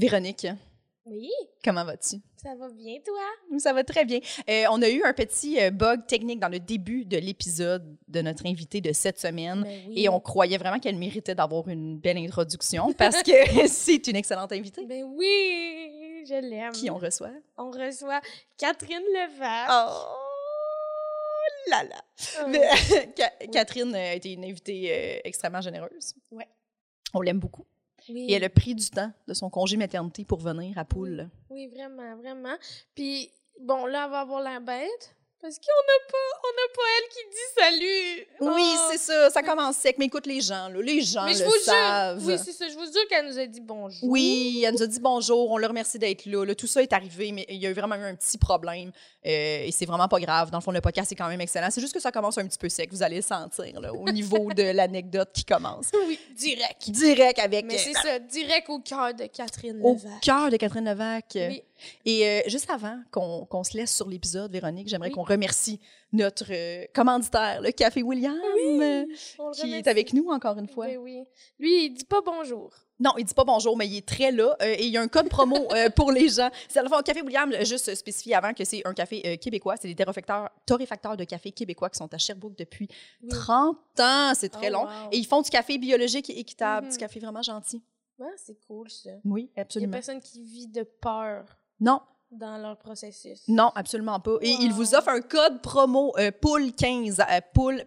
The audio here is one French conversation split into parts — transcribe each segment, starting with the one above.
Véronique, Oui, comment vas-tu? ça va bien, toi? Ça va très bien. Euh, on a eu un petit euh, bug technique dans le début de l'épisode de notre invitée de cette semaine. Ben oui. Et on croyait vraiment qu'elle méritait d'avoir une belle introduction parce que c'est une excellente invitée. Ben oui, je l'aime. Qui on reçoit? On reçoit Catherine Levac. Oh là là! Oh. Mais, Catherine a été une invitée euh, extrêmement généreuse. Ouais. On l'aime beaucoup. Oui. Et elle a pris du temps de son congé maternité pour venir à Poule. Oui, vraiment, vraiment. Puis, bon, là, elle va avoir la bête. Parce qu'on n'a pas, on n'a pas elle qui dit salut. Oui, Oh. c'est ça. Ça commence sec. Mais écoute, les gens, là, les gens Mais je le vous jure. savent. Oui, c'est ça. Je vous jure qu'elle nous a dit bonjour. Oui, elle nous a dit bonjour, on le remercie d'être là, là. Tout ça est arrivé, mais il y a eu vraiment eu un petit problème. euh, et c'est vraiment pas grave. Dans le fond, le podcast est quand même excellent. C'est juste que ça commence un petit peu sec, vous allez le sentir, là, au niveau de l'anecdote qui commence. Oui, direct. Direct avec. Mais c'est euh, ça, direct au cœur de Catherine au Levac. cœur de Catherine Levac. Oui. Et euh, juste avant qu'on qu'on se laisse sur l'épisode, Véronique, j'aimerais Oui. qu'on remercie notre euh, commanditaire, le Café William, euh, le qui remercie. est avec nous encore une fois. Ben oui. Lui, il dit pas bonjour. Non, il dit pas bonjour, mais il est très là. et il y a un code promo pour les gens. C'est à fois au Café William, juste spécifier avant que c'est un café québécois. C'est des torréfacteurs, torréfacteurs de café québécois qui sont à Sherbrooke depuis Oui. 30 ans. C'est très Oh, long. wow. Et ils font du café biologique et équitable, Mhm. du café vraiment gentil. Ah, c'est cool, ça. Oui, Il y a absolument. personne qui vit de peur Non, dans leur processus. non, absolument pas. Et Wow. il vous offre un code promo euh, POUL 15, euh,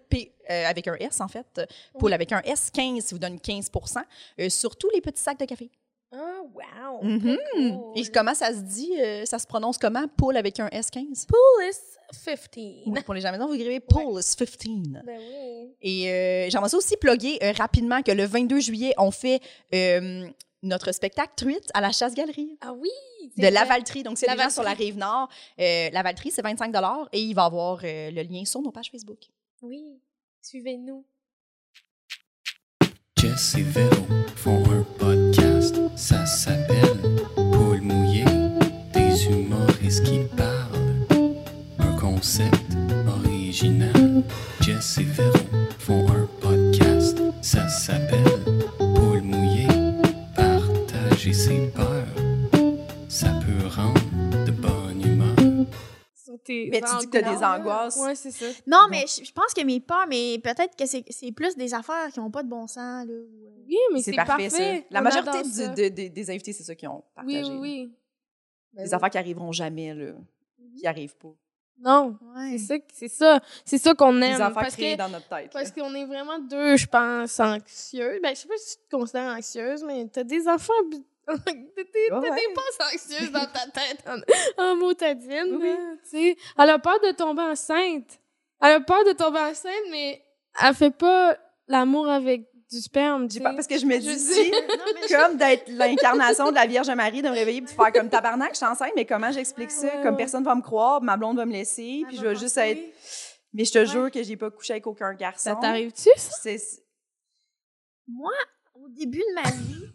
P euh, avec un S en fait, Oui. avec un S 15, ça vous donne 15% euh, sur tous les petits sacs de café. Ah, wow! Mhm. cool. Et comment ça se dit, euh, ça se prononce comment, POUL avec un S 15? Police 15. Oui, pour les jamais vous écrivez Pulse 15. Ben oui. Et euh, j'aimerais aussi plugger euh, rapidement que le 22 juillet, on fait euh, notre spectacle Truite à la Chasse-Galerie Ah oui! de. Lavaltrie. Donc, c'est les gens Lavaltrie. sur la rive nord. Euh, Lavaltrie, c'est 25 et il va y avoir euh, le lien sur nos pages Facebook. Oui. Suivez-nous. Jess et Véro font un podcast, ça s'appelle Paul mouillé, des humoristes qui parlent. Un concept original. Jess et Véro font un podcast, ça s'appelle Mais tu dis que t'as des angoisses. Ouais, c'est ça. Non, mais je je pense que mes peurs, mais peut-être que c'est c'est plus des affaires qui n'ont pas de bon sens. Là, euh, Oui, mais c'est parfait. ça. La On majorité adore du- ça. de- de- des invités, c'est ça qu'ils ont Oui, partagé. oui, oui. Ben Des oui. affaires qui arriveront jamais, là, qui arrivent pas. Non, Ouais. c'est ça, c'est ça, c'est ça qu'on Des aime. affaires parce créées que, dans notre tête. parce qu'on est vraiment deux, je pense, anxieuses. Ben, je sais pas si tu te considères anxieuse, mais t'as des enfants. Ouais, des pensées anxieuses dans ta tête en, en motadine, Oui. sais. Elle a peur de tomber enceinte. Elle a peur de tomber enceinte, mais elle fait pas l'amour avec du sperme, sais. pas- parce que je me dis, comme d'être l'incarnation de la Vierge Marie, de me réveiller et de faire comme tabarnak, je suis enceinte, mais comment j'explique ça? Ouais, comme ouais. personne va me croire, ma blonde va me laisser, elle puis je va vais juste penser- être. Mais je te jure que j'ai pas couché avec aucun garçon. Ça t'arrive-tu, ça? Moi, au début de ma vie,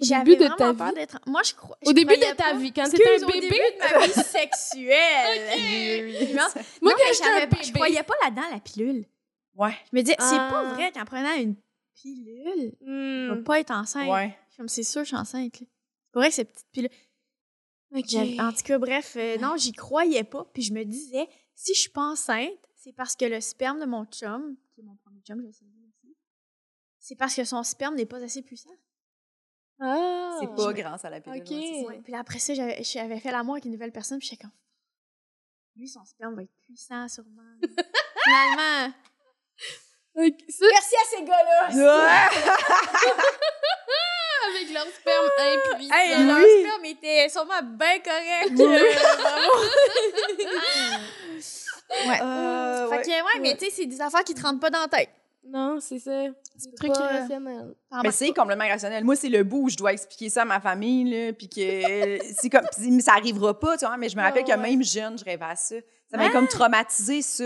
Au début de ta vie? Moi, je crois. Au début de ta vie, quand t'étais un au bébé? début de ma vie sexuelle. Moi, quand j'étais un j'avais pas- je bébé. croyais pas là-dedans la pilule. Ouais. Je me disais, c'est pas Ah. vrai qu'en prenant une pilule, je Hmm. vais pas être enceinte. Ouais. Comme c'est sûr, je suis enceinte. C'est vrai que cette petite pilule. Ok. J'avais- En tout cas, bref, euh, non, j'y croyais pas. Puis je me disais, si je suis pas enceinte, c'est parce que le sperme de mon chum, qui est mon premier chum, je le savais aussi, c'est parce que son sperme n'est pas assez puissant. Ah. C'est pas grâce à la pilule. Ok. ouais. Puis après ça, j'avais j'avais fait l'amour avec une nouvelle personne, puis j'étais comme, lui, son sperme va être puissant, sûrement. Finalement. Ça, Merci à ces gars-là! avec leur sperme impuissant. Hey, leur Oui. sperme était sûrement bien correct. Ouais. Euh, fait ouais. que, ouais, mais tu sais, c'est des affaires qui te rentrent pas dans la tête. Non, c'est ça. C'est peux truc pas- irrationnel. T'en Mais c'est complètement irrationnel. Moi, c'est le bout où je dois expliquer ça à ma famille, là, puis que c'est comme, mais ça arrivera pas, tu vois. Mais je me rappelle Ouais, que ouais. même jeune, je rêvais à ça. Ça m'a Ah! comme traumatisé, ça.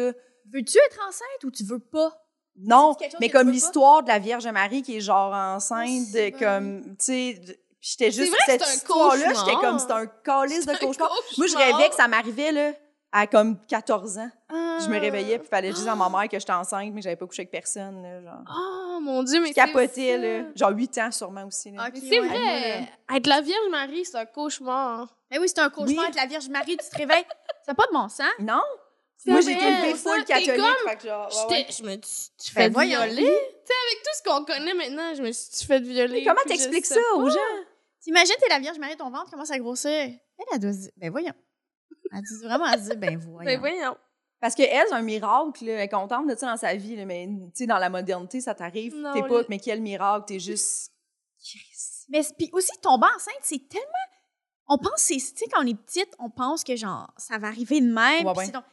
Veux-tu être enceinte ou tu veux pas? Non, mais comme l'histoire de la Vierge Marie qui est genre enceinte, Ah, de, comme, tu sais, j'étais juste vrai cette c'est un histoire-là, j'étais comme, c'est un calice de un cauchemar. Moi, je rêvais que ça m'arrivait, là, à comme 14 ans. Ah. Je me réveillais, puis il fallait juste à ma mère que j'étais enceinte, mais j'avais pas couché avec personne. Là, genre. Oh mon Dieu, mais Je c'est capotais, là. Genre 8 ans sûrement aussi. Là. C'est ouais. vrai. Être la Vierge Marie, c'est un cauchemar. Mais oui, c'est un cauchemar Oui. avec la Vierge Marie, tu te réveilles. Ça n'a pas de bon sens. Non? C'est Moi, vrai, j'ai été élevée ça, full catholique. comme- fait que genre, ouais, J'étais- ouais. Je me dis, tu Ben fais voyons. violer. Tu sais, avec tout ce qu'on connaît maintenant, je me suis dit, tu fais violer. Mais comment t'expliques ça aux gens? T'imagines, t'es la Vierge Marie, ton ventre commence à grossir. Elle, se dire, ben voyons. Elle dit vraiment, elle dit, ben voyons. Ben voyons. Parce qu'elle, c'est un miracle. là. Elle est contente de ça dans sa vie. là, mais tu sais, dans la modernité, ça t'arrive. Non, T'es pas, le- mais quel miracle. T'es juste. Mais puis aussi, tomber enceinte, c'est tellement. On pense, c'est- tu sais, quand on est petite, on pense que genre, ça va arriver de même. Ouais, ouais. donc-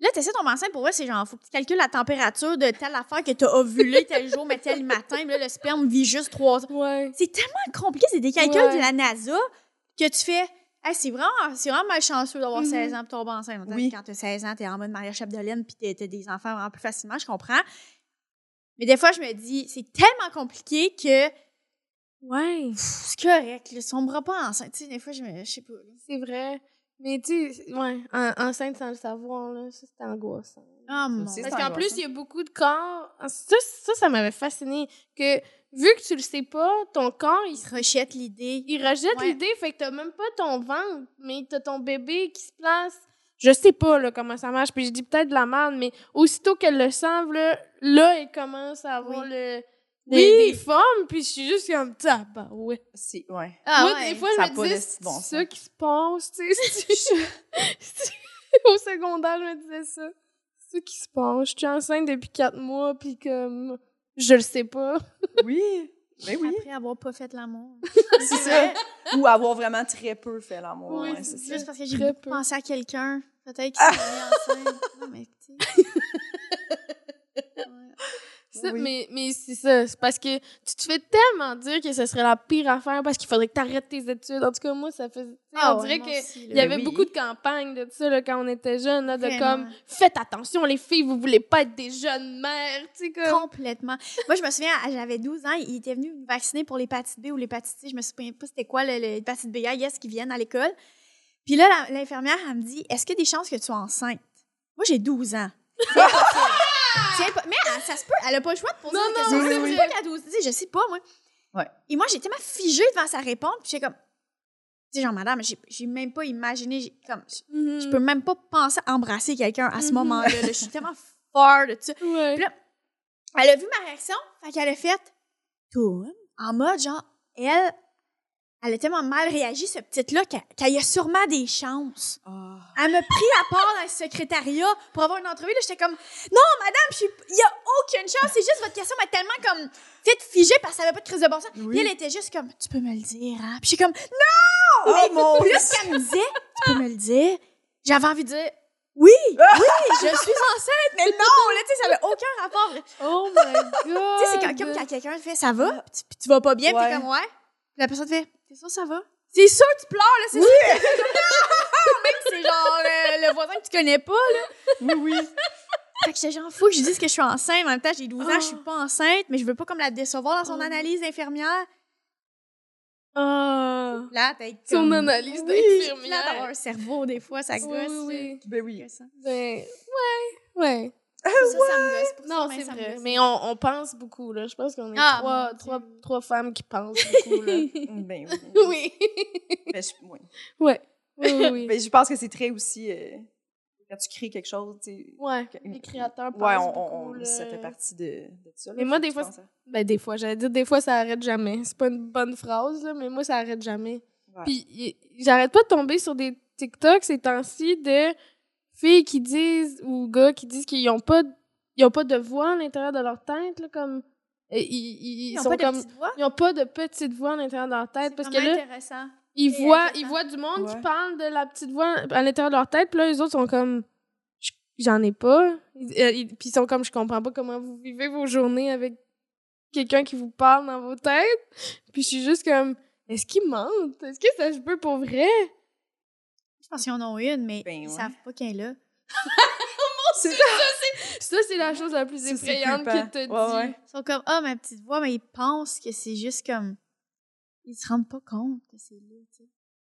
Là, tu essaies de tomber enceinte, pour vrai, c'est genre, faut que tu calcules la température de telle affaire que tu as ovulé tel jour, mais tel matin. Puis là, le sperme vit juste trois heures. Ouais. C'est tellement compliqué, c'est des calculs Ouais. de la NASA que tu fais. Hey, c'est vraiment, c'est vraiment malchanceux d'avoir Mhm. 16 ans et tomber enceinte. Oui. Quand tu as 16 ans, tu es en mode Maria Chapdelaine puis tu as des enfants vraiment plus facilement, je comprends. Mais des fois, je me dis, c'est tellement compliqué que Ouais. c'est correct, là, si on me voit pas enceinte. Tu sais, des fois, je me. Je sais pas. C'est vrai. Mais tu sais, ouais, en- enceinte sans le savoir, là, ça, c'était angoissant. Ah, mon Dieu. Parce c'est qu'en plus, il y a beaucoup de corps. Ça, ça, ça m'avait fasciné. Que vu que tu le sais pas, ton corps, il, se- rejette l'idée. il rejette Ouais. l'idée, fait que t'as même pas ton ventre, mais t'as ton bébé qui se place. Je sais pas là, comment ça marche, puis je dis peut-être de la merde, mais aussitôt qu'elle le sent, là, là, elle commence à avoir Oui. le, Oui. des, des formes, puis je suis juste comme ça. Bah ouais. C'est, ouais. Ah, Moi, ouais. des fois, ça je me de disais, si bon c'est ça qui se passe, tu sais. Au secondaire, je me disais ça. C'est ça qui se passe. Je suis enceinte depuis quatre mois, puis comme, je le sais pas. Oui. Ben oui. Après avoir pas fait l'amour. C'est ça. Ou avoir vraiment très peu fait l'amour. Oui, c'est ça. Juste parce que j'ai pensé à quelqu'un. Peut-être qu'il s'est mis enceinte. Non, mais tu. Ça, Oui. Mais, mais c'est ça. C'est parce que tu te fais tellement dire que ce serait la pire affaire parce qu'il faudrait que tu arrêtes tes études. En tout cas, moi, ça sais, Ah on ouais, dirait moi que. aussi, là. Il y avait oui. beaucoup de campagnes de ça là, quand on était jeunes, là, de Vraiment. comme faites attention les filles, vous voulez pas être des jeunes mères, tu sais comme. Complètement. Moi, je me souviens, j'avais 12 ans, il était venu me vacciner pour l'hépatite B ou l'hépatite C. Je me souviens pas c'était quoi l'hépatite B. Yes, qui viennent à l'école. Puis là, l'infirmière, elle me dit Est-ce qu'il y a des chances que tu sois enceinte? Moi, j'ai 12 ans. Mais elle- ça se peut, elle a pas le choix de poser Non, des non, questions. oui, oui. pas qu'à 12 tu sais, je sais pas, moi. Ouais. Et moi, j'étais tellement figée devant sa réponse, puis j'étais comme. Tu sais, genre, madame, j'ai- j'ai même pas imaginé. j'ai- Comme, Mhm. je peux même pas penser à embrasser quelqu'un à ce Mhm. moment-là. là. Je suis tellement fort de ça. Ouais. Puis là, Elle a vu ma réaction, fait qu'elle a fait tout en mode genre, elle, elle a tellement mal réagi, ce petite-là, qu'elle y a sûrement des chances. Ah. Elle m'a pris à part dans le secrétariat pour avoir une entrevue. J'étais comme, non, madame, il y a aucune chance. C'est juste votre question m'a tellement comme fait figée parce qu'elle avait pas de crise de bon sens. Oui. Puis elle était juste comme, tu peux me le dire, hein? Puis je suis comme, non! Oh, Mais mon plus qu'elle me disait, tu peux me le dire, j'avais envie de dire, oui, oui, je suis enceinte, mais non, là, tu sais, ça avait aucun rapport. Oh my god. Tu sais, c'est quand, comme quand quelqu'un fait ça va, puis tu, puis tu vas pas bien, puis t'es comme ouais. La personne fait T'es sûr ça va? C'est sûr tu pleures, là, c'est sûr. Même si c'est genre euh, le voisin que tu connais pas, là. Oui, oui. Fait que j'étais genre, faut que je dise que je suis enceinte. En même temps, j'ai 12 ans, je Oh. suis pas enceinte, mais je veux pas comme la décevoir dans son Oh. analyse d'infirmière. Ah. Là, t'as Son comme... analyse Oui, Là, d'infirmière. d'avoir un cerveau, des fois, ça Oui, gosse. oui, oui. Ben oui. Ben, ouais, ouais. Ça, ça me gosse. Pour ça, Non, c'est vrai. Mais on, on pense beaucoup, là. Je pense qu'on est Ah, trois, trois, trois femmes qui pensent beaucoup, là. Ben oui. oui. Ben, je, oui. ouais. Oui, oui, oui. Ben, je pense que c'est très aussi. euh, quand tu crées quelque chose, tu sais. Ouais, que- les créateurs pensent Ouais, on, beaucoup, on- là. ça fait partie de, de ça. là. Mais moi, des fois, à- Ben, des fois, j'allais dire, des fois, ça arrête jamais. C'est pas une bonne phrase, là, mais moi, ça arrête jamais. Ouais. Puis, j'arrête pas de tomber sur des TikTok ces temps-ci de filles qui disent, ou gars qui disent qu'ils ont pas, ils ont pas de voix à l'intérieur de leur tête, là, comme. Ils, ils- ils Ils ont sont pas de comme. petite voix? Ils ont pas de petite voix à l'intérieur de leur tête. Parce que là, intéressant. ils C'est voient, ils voient du monde qui parle de la petite voix à l'intérieur de leur tête, puis là, les autres sont comme. J'en ai pas. Euh, ils- Puis ils sont comme, je comprends pas comment vous vivez vos journées avec quelqu'un qui vous parle dans vos têtes. Puis je suis juste comme, est-ce qu'ils mentent? Est-ce que ça se peut pour vrai? Pense qu'ils en ont une, mais Ben ils ouais. savent pas qu'elle est là. C'est Ça, c'est la chose la plus effrayante que te Ouais. Ils sont comme, ah, ma petite voix, mais ils pensent que c'est juste comme. Ils se rendent pas compte que c'est là, tu sais.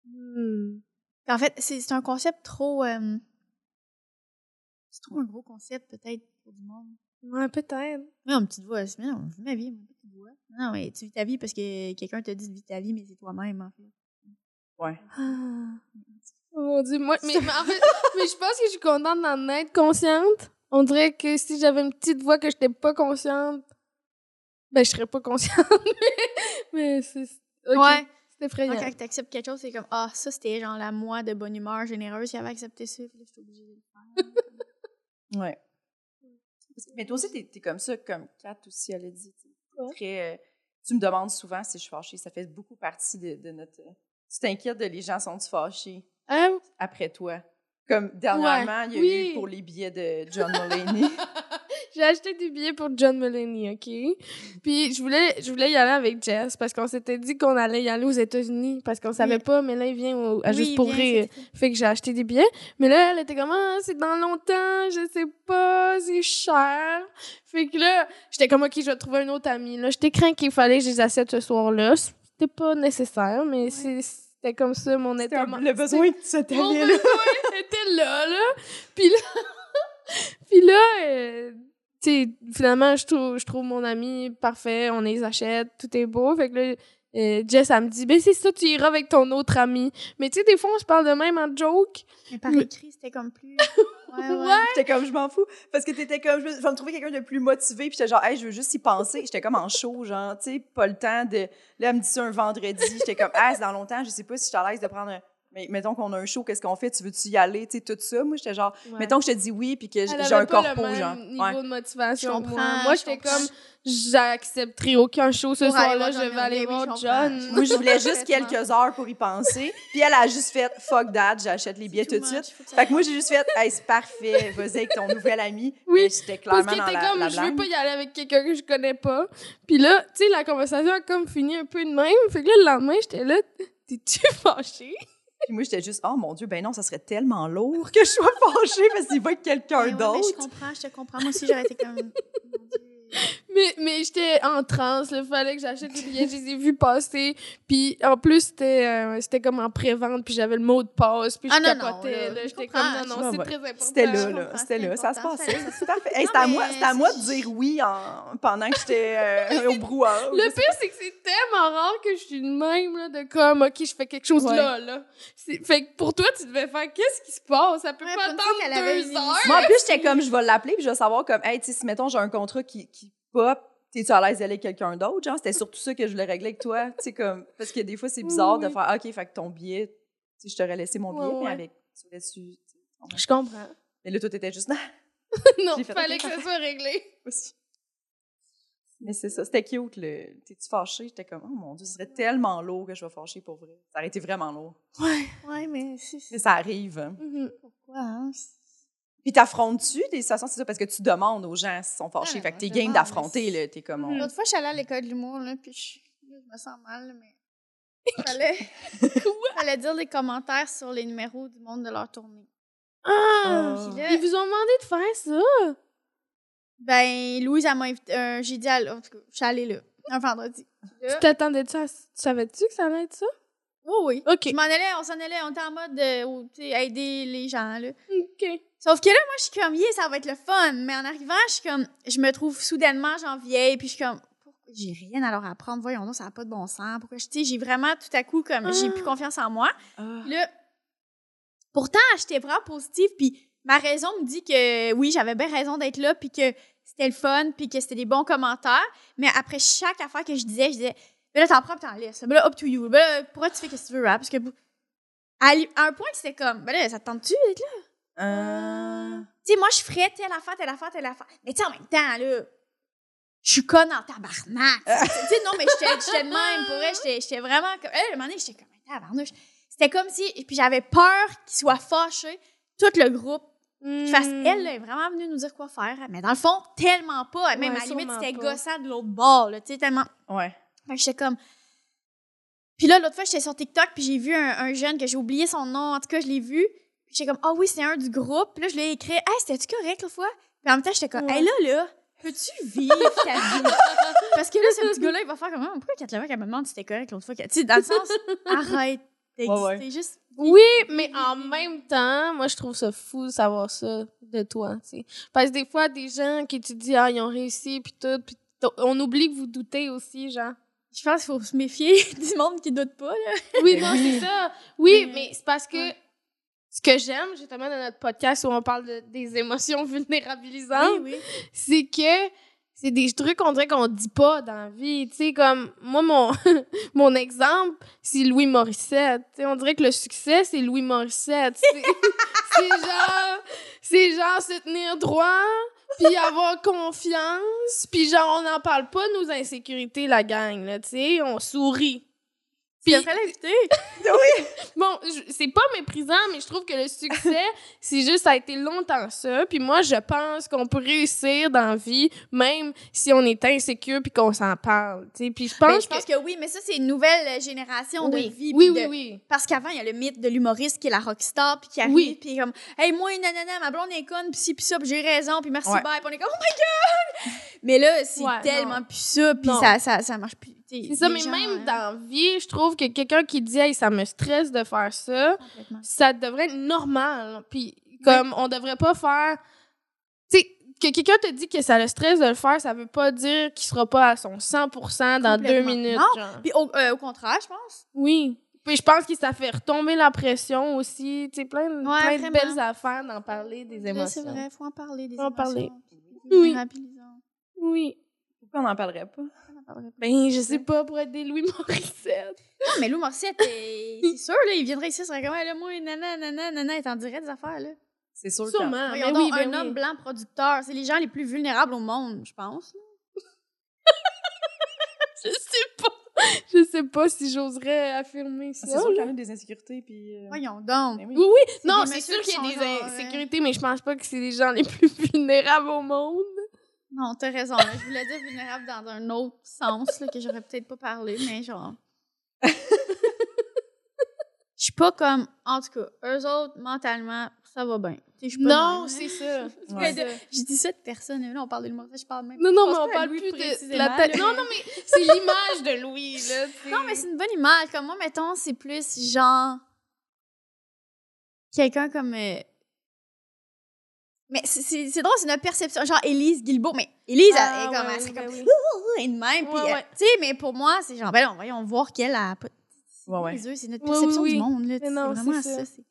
Hmm. En fait, c'est c'est un concept trop. euh, C'est trop un gros concept, peut-être, pour du monde. Ouais, peut-être. Oui, une petite voix. Mais non, je vis ma vie, une petite voix. Non, mais tu vis ta vie parce que quelqu'un t'a dit de vivre ta vie, mais c'est toi-même, en fait. Ouais. Ah. Oh mon dieu, moi, mais, mais en fait, mais je pense que je suis contente d'en être consciente. On dirait que si j'avais une petite voix que j'étais pas consciente, ben je serais pas consciente. mais mais c'est ok, Ouais. c'est effrayant. Quand tu acceptes quelque chose, c'est comme, ah, ça, c'était genre la moi de bonne humeur généreuse qui avait accepté ça, puis là, je suis obligée de le faire. Ouais. Mais toi aussi, t'es es comme ça, comme Kat aussi, elle a dit. Ouais. Très, euh, tu me demandes souvent si je suis fâchée. Ça fait beaucoup partie de, de notre. euh, Tu t'inquiètes de les gens sont-ils fâchés? Hein? après toi. Comme dernièrement, il y a Oui. eu pour les billets de John Mulaney. J'ai acheté des billets pour John Mulaney, OK? Puis je voulais, je voulais y aller avec Jess parce qu'on s'était dit qu'on allait y aller aux États-Unis parce qu'on savait Oui. pas, mais là, il vient au- à Oui, Juste pour rire. Fait que j'ai acheté des billets. Mais là, elle était comme, ah, c'est dans longtemps, je sais pas, c'est cher. Fait que là, j'étais comme, OK, je vais trouver un autre ami. Là, j'étais craint qu'il fallait que je les achète ce soir-là. C'était pas nécessaire, mais c'est- c'était comme ça, mon état. un- le besoin que tu Mon t'allais là. besoin était là, là. Puis là, puis là euh, tu sais, finalement, je trouve, je trouve mon ami parfait, on les achète, tout est beau. Fait que là, euh, Jess, elle me dit, ben c'est ça, tu iras avec ton autre ami. Mais tu sais, des fois, on se parle de même en joke. Mais par écrit, c'était comme plus. Ouais. J'étais comme, je m'en fous. Parce que t'étais comme, je vais, me trouver quelqu'un de plus motivé. Puis j'étais genre, hey, je veux juste y penser. J'étais comme en show, genre, tu sais, pas le temps de. Là, elle me dit ça un vendredi. J'étais comme, ah, c'est dans longtemps, je sais pas si je suis à l'aise de prendre un. Mais mettons qu'on a un show, qu'est-ce qu'on fait? Tu veux-tu y aller? Tu sais, tout ça. Moi, j'étais genre, Ouais. mettons que je te dis oui, puis que j'ai un pas corpo, le même genre. niveau Ouais. de motivation. Je que comprends, Moi, moi je j'étais comprends. comme, j'accepterai aucun show ce Pour aller soir-là, voir je John vais aller voir John. Moi, je voulais juste quelques heures pour y penser. Puis elle a juste fait, fuck that, j'achète les billets tout de suite. Fait que moi, j'ai juste fait, hey, c'est parfait, vas-y avec ton nouvel ami. Oui, Mais C'était Parce clairement était la, comme, je veux pas y aller avec quelqu'un que je connais pas. Puis là, tu sais, la conversation a comme fini un peu de même. Fait que là, le lendemain, j'étais là, t'es-tu fâchée? Puis moi, j'étais juste, oh mon Dieu, ben non, ça serait tellement lourd que je sois fâchée parce qu'il va avec quelqu'un ouais, d'autre. je comprends, je te comprends. Moi aussi, j'aurais été comme. Mais, mais j'étais en transe, il fallait que j'achète les billets, je les ai vus passer. Puis en plus, c'était euh, c'était comme en pré-vente, puis j'avais le mot de passe, puis je Ah, non, non, capotais. là, là, je J'étais comme, non, je non, c'est très important. C'était là, Je là. C'était là. Ça se passait. fallait- C'est parfait. Hey, Non, c'était à moi, c'était à moi de dire oui en- pendant que j'étais euh, au brouhaha. Le pire, c'est que c'est tellement rare que je suis de même, là, de comme, OK, je fais quelque chose Ouais. là, là. C'est- Fait que pour toi, tu devais faire, qu'est-ce qui se passe? Ça peut Ouais, pas attendre deux heures. Moi, en plus, j'étais comme, je vais l'appeler puis je vais savoir comme, hey, tu sais, si mettons, j'ai un contrat qui, qui pop, t'es-tu à l'aise d'aller avec quelqu'un d'autre? Genre, c'était surtout ça que je voulais régler avec toi. Tu sais, comme, parce que des fois, c'est bizarre Oui, de faire, OK, fait que ton billet, tu sais, je t'aurais laissé mon Ouais, billet, mais avec, tu voulais-tu. tu sais, on- Je comprends. Mais là, toi, t'étais juste, non, non, fait, fallait que ça soit réglé. aussi. Mais c'est ça, c'était cute, le. T'es-tu fâché? J'étais comme, oh mon Dieu, ce serait tellement lourd que je vais fâcher pour vrai. Ça aurait été vraiment lourd. Ouais. Ouais, mais c'est Mais ça arrive. hein. Mhm. pourquoi, hein? Puis t'affrontes-tu des situations, c'est ça, parce que tu demandes aux gens s'ils sont fâchés. Ouais, fait que t'es game d'affronter, là. T'es comme. on- L'autre fois, je suis allée à l'école de l'humour, là, puis je, je me sens mal, là, mais. Fallait. Fallait dire des commentaires sur les numéros du monde de leur tournée. Ah! Ah. Là, Ils vous ont demandé de faire ça? ben, Louise, elle m'a invité. euh, J'ai dit à. En tout cas, je suis allée là, un vendredi. Là- Tu t'attendais-tu à... Tu savais-tu que ça allait être ça? Oh oui. OK. Je m'en allais, on s'en allait, on était en mode de ou, tu sais, aider les gens, là. OK. Sauf que là, moi, je suis comme, yeah, ça va être le fun. Mais en arrivant, je suis comme, je me trouve soudainement, j'en vieille, puis je suis comme, pourquoi j'ai rien à leur apprendre? Voyons donc, ça n'a pas de bon sens. Pourquoi, je- tu sais, j'ai vraiment tout à coup, comme, j'ai Ah. plus confiance en moi. Ah. Là, pourtant, j'étais vraiment positive, puis ma raison me dit que oui, j'avais bien raison d'être là, puis que c'était le fun, puis que c'était des bons commentaires. Mais après chaque affaire que je disais, je disais, ben là, t'en prends, t'en laisses. Ben là, up to you. Ben là, pourquoi tu fais ce que tu veux, rap? Parce que, à un point, c'était comme, ben là, ça te tente-tu d'être là? Euh, Tu sais, moi, je ferais telle affaire, telle affaire, telle affaire. Mais tu sais, en même temps, là, je suis conne en tabarnak. tu sais, non, mais j'étais de même. Pour vrai, j'étais vraiment comme. Elle, à un moment donné, j'étais comme, tabarnouche. C'était comme si. Puis j'avais peur qu'il soit fâché, tout le groupe. Mm. Face, elle, là, est vraiment venue nous dire quoi faire. Mais dans le fond, tellement pas. Même Ouais, à la limite, c'était gossant de l'autre bord, là. Tu sais, tellement. ouais. J'étais comme. Puis là, l'autre fois, j'étais sur TikTok, puis j'ai vu un, un jeune que j'ai oublié son nom. En tout cas, je l'ai vu. Puis j'étais comme, ah oui, c'est un du groupe. Puis là, je l'ai écrit, hey, c'était-tu correct l'autre fois? Puis en même temps, j'étais comme, Ouais. hey, là, là, peux-tu vivre ta vie? Parce que là, ce petit gars-là, il va faire comme, Ah, pourquoi Levac, elle me demande si c'était correct l'autre fois? Tu sais, dans le sens, arrête d'exister. Ouais, ouais. Juste Oui, mais en même temps, moi, je trouve ça fou de savoir ça de toi, tu sais. Parce que des fois, des gens qui tu dis, ah, ils ont réussi, puis tout, puis on oublie que vous doutez aussi, genre. Je pense qu'il faut se méfier du monde qui doute pas, là. Oui, Ben non, c'est ça. Oui, Mais- c'est parce que ce que j'aime, justement, dans notre podcast où on parle de- des émotions vulnérabilisantes, oui. c'est que c'est des trucs qu'on dirait qu'on dit pas dans la vie. Tu sais, comme, moi, mon, mon exemple, c'est Louis Morissette. Tu sais, on dirait que le succès, c'est Louis Morissette. C'est c'est genre, c'est genre se tenir droit, puis avoir confiance, puis genre, on n'en parle pas nos insécurités, la gang, là, tu sais, on sourit. Puis Puis, après l'invité. bon, c'est pas méprisant, mais je trouve que le succès, c'est juste, ça a été longtemps ça. Puis moi, je pense qu'on peut réussir dans la vie, même si on est insécure puis qu'on s'en parle, tu sais. Puis je Ben, pense je pense que... oui, mais ça, c'est une nouvelle euh, génération oui. de vie. oui, oui, de- oui. Parce qu'avant, il y a le mythe de l'humoriste qui est la rockstar, puis qui arrive, Oui. puis comme, hey, moi, nanana, ma blonde est conne, puis ci, puis ça, puis j'ai raison, puis merci, Ouais. bye, puis on est comme, oh my god! Mais là, c'est Ouais, tellement non. plus ça, puis ça, ça, ça marche plus. C'est ça, mais gens, même hein, dans la vie, je trouve que quelqu'un qui dit, hey, ça me stresse de faire ça, ça devrait être normal. Puis comme on devrait pas faire tu sais que quelqu'un te dit que ça le stresse de le faire, ça veut pas dire qu'il sera pas à son 100% dans deux minutes. Non. genre. Puis au, euh, au contraire, je pense. Oui. Puis je pense que ça fait retomber la pression aussi, tu sais plein de, Ouais, plein de belles affaires d'en parler des émotions. C'est vrai, faut en parler des Faut en émotions. parler. puis Oui. Oui. Pourquoi on n'en parlerait pas? Parlerait pas. Ben je sais pas pour être des Louis Morissette. Non, mais Lou Morissette, euh, c'est sûr, là, il viendrait ici, il serait comme, hey, là, moi, nana, nana, nana, il t'en dirait des affaires, là. C'est sûr que... Sûrement. Mais donc, oui, ben un oui. homme blanc producteur, c'est les gens les plus vulnérables au monde, je pense. Je sais pas. Je sais pas si j'oserais affirmer ça. C'est sûr qu'il y a des insécurités, puis... euh, Voyons donc. ben oui. Oui, oui. Non, c'est sûr qui qu'il y a des genre, insécurités, mais je pense pas que c'est les gens les plus vulnérables au monde. Non, t'as raison. Là. Je voulais dire vulnérable dans un autre sens là, que j'aurais peut-être pas parlé, mais genre. Je suis pas comme. En tout cas, eux autres, mentalement, ça va bien. Non, c'est ça. Ouais. Je dis ça de personne. Là, on parle de l'humour. Je parle même. Non, non, mais on parle Louis plus de la tête. Non, non, mais c'est l'image de Louis, là. Non, mais c'est une bonne image. Comme moi, mettons, c'est plus genre. Quelqu'un comme. euh, Mais c'est- drôle, c'est notre perception. Genre Élise Guilbeault. Mais Élise, Ah, elle est comme. ouais, elle serait comme. oui. Ouh, ouh, ouh, et de même. Puis, Ouais, euh, ouais. tu sais, mais pour moi, c'est genre, ben, non, voyons voir qu'elle a. pas- Ouais, ouais. les yeux, c'est notre perception oui, du monde. Là, Mais c'est non, vraiment c'est ça. ça.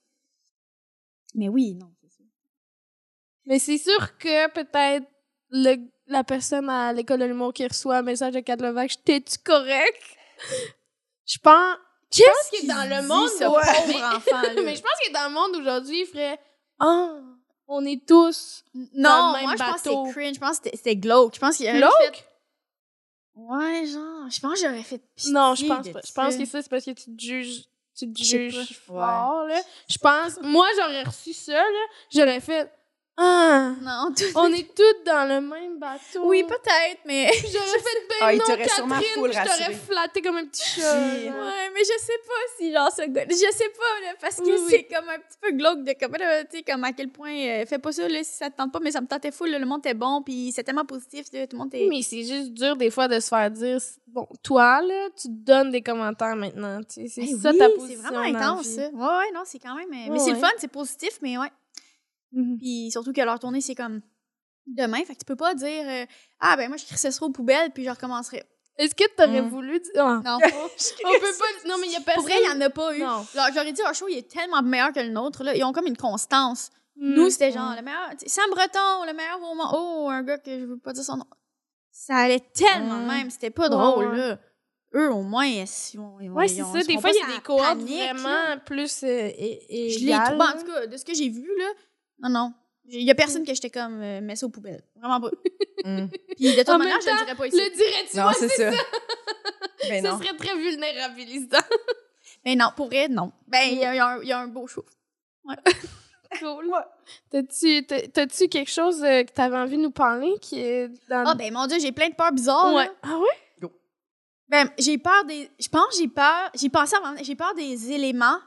Mais oui, non, c'est ça. Mais c'est sûr que peut-être le- la personne à l'école de l'humour qui reçoit un message de Kat Levac, t'es-tu correct? Je pense. Je pense que Qui dans le monde. ce Ouais. pauvre enfant. là? Mais je pense que dans le monde aujourd'hui, il ferait Ah, on est tous. non, dans le même moi, je pense que c'est cringe. Je pense que c'était- glauque. Je pense qu'il aurait Glauque? fait. Ouais, genre, je pense que j'aurais fait pitié Non, je pense de pas. Je pense que ça, c'est parce que tu te juges. Tu te juges fort, là. Je pense. Moi, j'aurais reçu ça, là. J'aurais fait Ah, Non, tout... on est toutes dans le même bateau. Oui, peut-être, mais. J'aurais fait ben Ah, il non, Catherine, puis je t'aurais flatté comme un petit chat. Ouais, mais je sais pas si, genre, ce gars. Je sais pas, là, parce que Oui, oui. c'est comme un petit peu glauque de comme, là, tu sais, comme à quel point. euh, fais pas ça, là, si ça te tente pas, mais ça me tentait full, là, le monde était bon, puis c'est tellement positif, là, tout le monde est. Mais c'est juste dur des fois de se faire dire bon, toi là, tu te donnes des commentaires maintenant, tu sais, c'est Eh ça ta C'est position. vraiment dans la intense, ça. Ouais, ouais, non, c'est quand même. euh, Ouais, mais c'est le fun, c'est positif, mais ouais. Mhm. Puis surtout que leur tournée, c'est comme demain. Fait que tu peux pas dire euh, Ah, ben moi, je crissais ça aux poubelles, puis je recommencerai. Est-ce que t'aurais Mm. voulu dire Ah, Non, on peut pas non mais il y a personne Pour vrai, il y en a pas eu. J'aurais dit, leur show, il est tellement meilleur que le nôtre. Là. Ils ont comme une constance. Nous, c'était genre le meilleur. Sam Breton, le meilleur monde. Oh, un gars que je veux pas dire son nom. Ça allait tellement de Mm. même. C'était pas drôle, ouais. là. Eux, au moins, ils ils c'est ça. Des fois, il y a des cohortes là. vraiment plus euh, é- Je l'ai trouvé, en là. tout cas, de ce que j'ai vu, là. Non, non. Il y a personne que j'étais comme, euh, mets ça aux poubelles. Vraiment pas. Mm. Puis de toute manière, je le dirais pas ici. Le dirais-tu Non, c'est ça. Ben Ça non. serait très vulnérabilisant. Mais non, pour vrai, non. Ben, il y, y a un- il y a un beau show. Cool. T'as-tu t'as- t'as-tu quelque chose euh, que t'avais envie de nous parler qui est dans Ah, ben, mon Dieu, j'ai plein de peurs bizarres. ouais. là. Ah ouais? Ben, j'ai peur des. Je pense que j'ai peur. J'ai pensé avant. J'ai peur des éléments.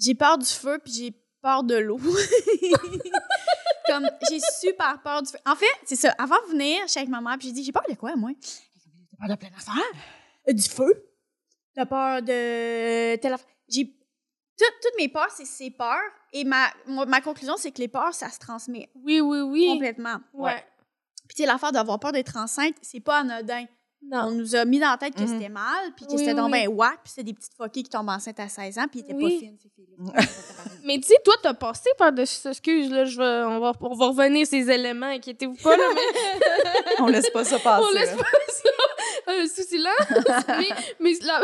J'ai peur du feu, puis j'ai peur de l'eau. Comme, j'ai super peur du feu. En fait, c'est ça. Avant de venir, je suis avec ma mère, puis j'ai dit, j'ai peur de quoi, moi? J'ai peur de plein d'affaires. Euh, Du feu. T'as peur de telle affaire. J'ai. Tout- toutes mes peurs, c'est ses peurs. Et ma, ma conclusion, c'est que les peurs, ça se transmet Oui, oui, oui. complètement. Ouais. Puis, tu sais, l'affaire d'avoir peur d'être enceinte, c'est pas anodin. On Non. nous a mis dans la tête que Mhm. c'était mal, puis que Oui, c'était donc oui. ben whack, puis c'était des petites fuckées qui tombent enceintes à 16 ans, puis ils étaient Oui. pas fines, ces filles-là. Mais tu sais, toi, t'as passé par-dessus. Excuse, là, je on, va, on va revenir ces éléments, inquiétez-vous pas, là, mais On laisse pas ça passer. on laisse pas ça euh, sous silence. mais, mais la...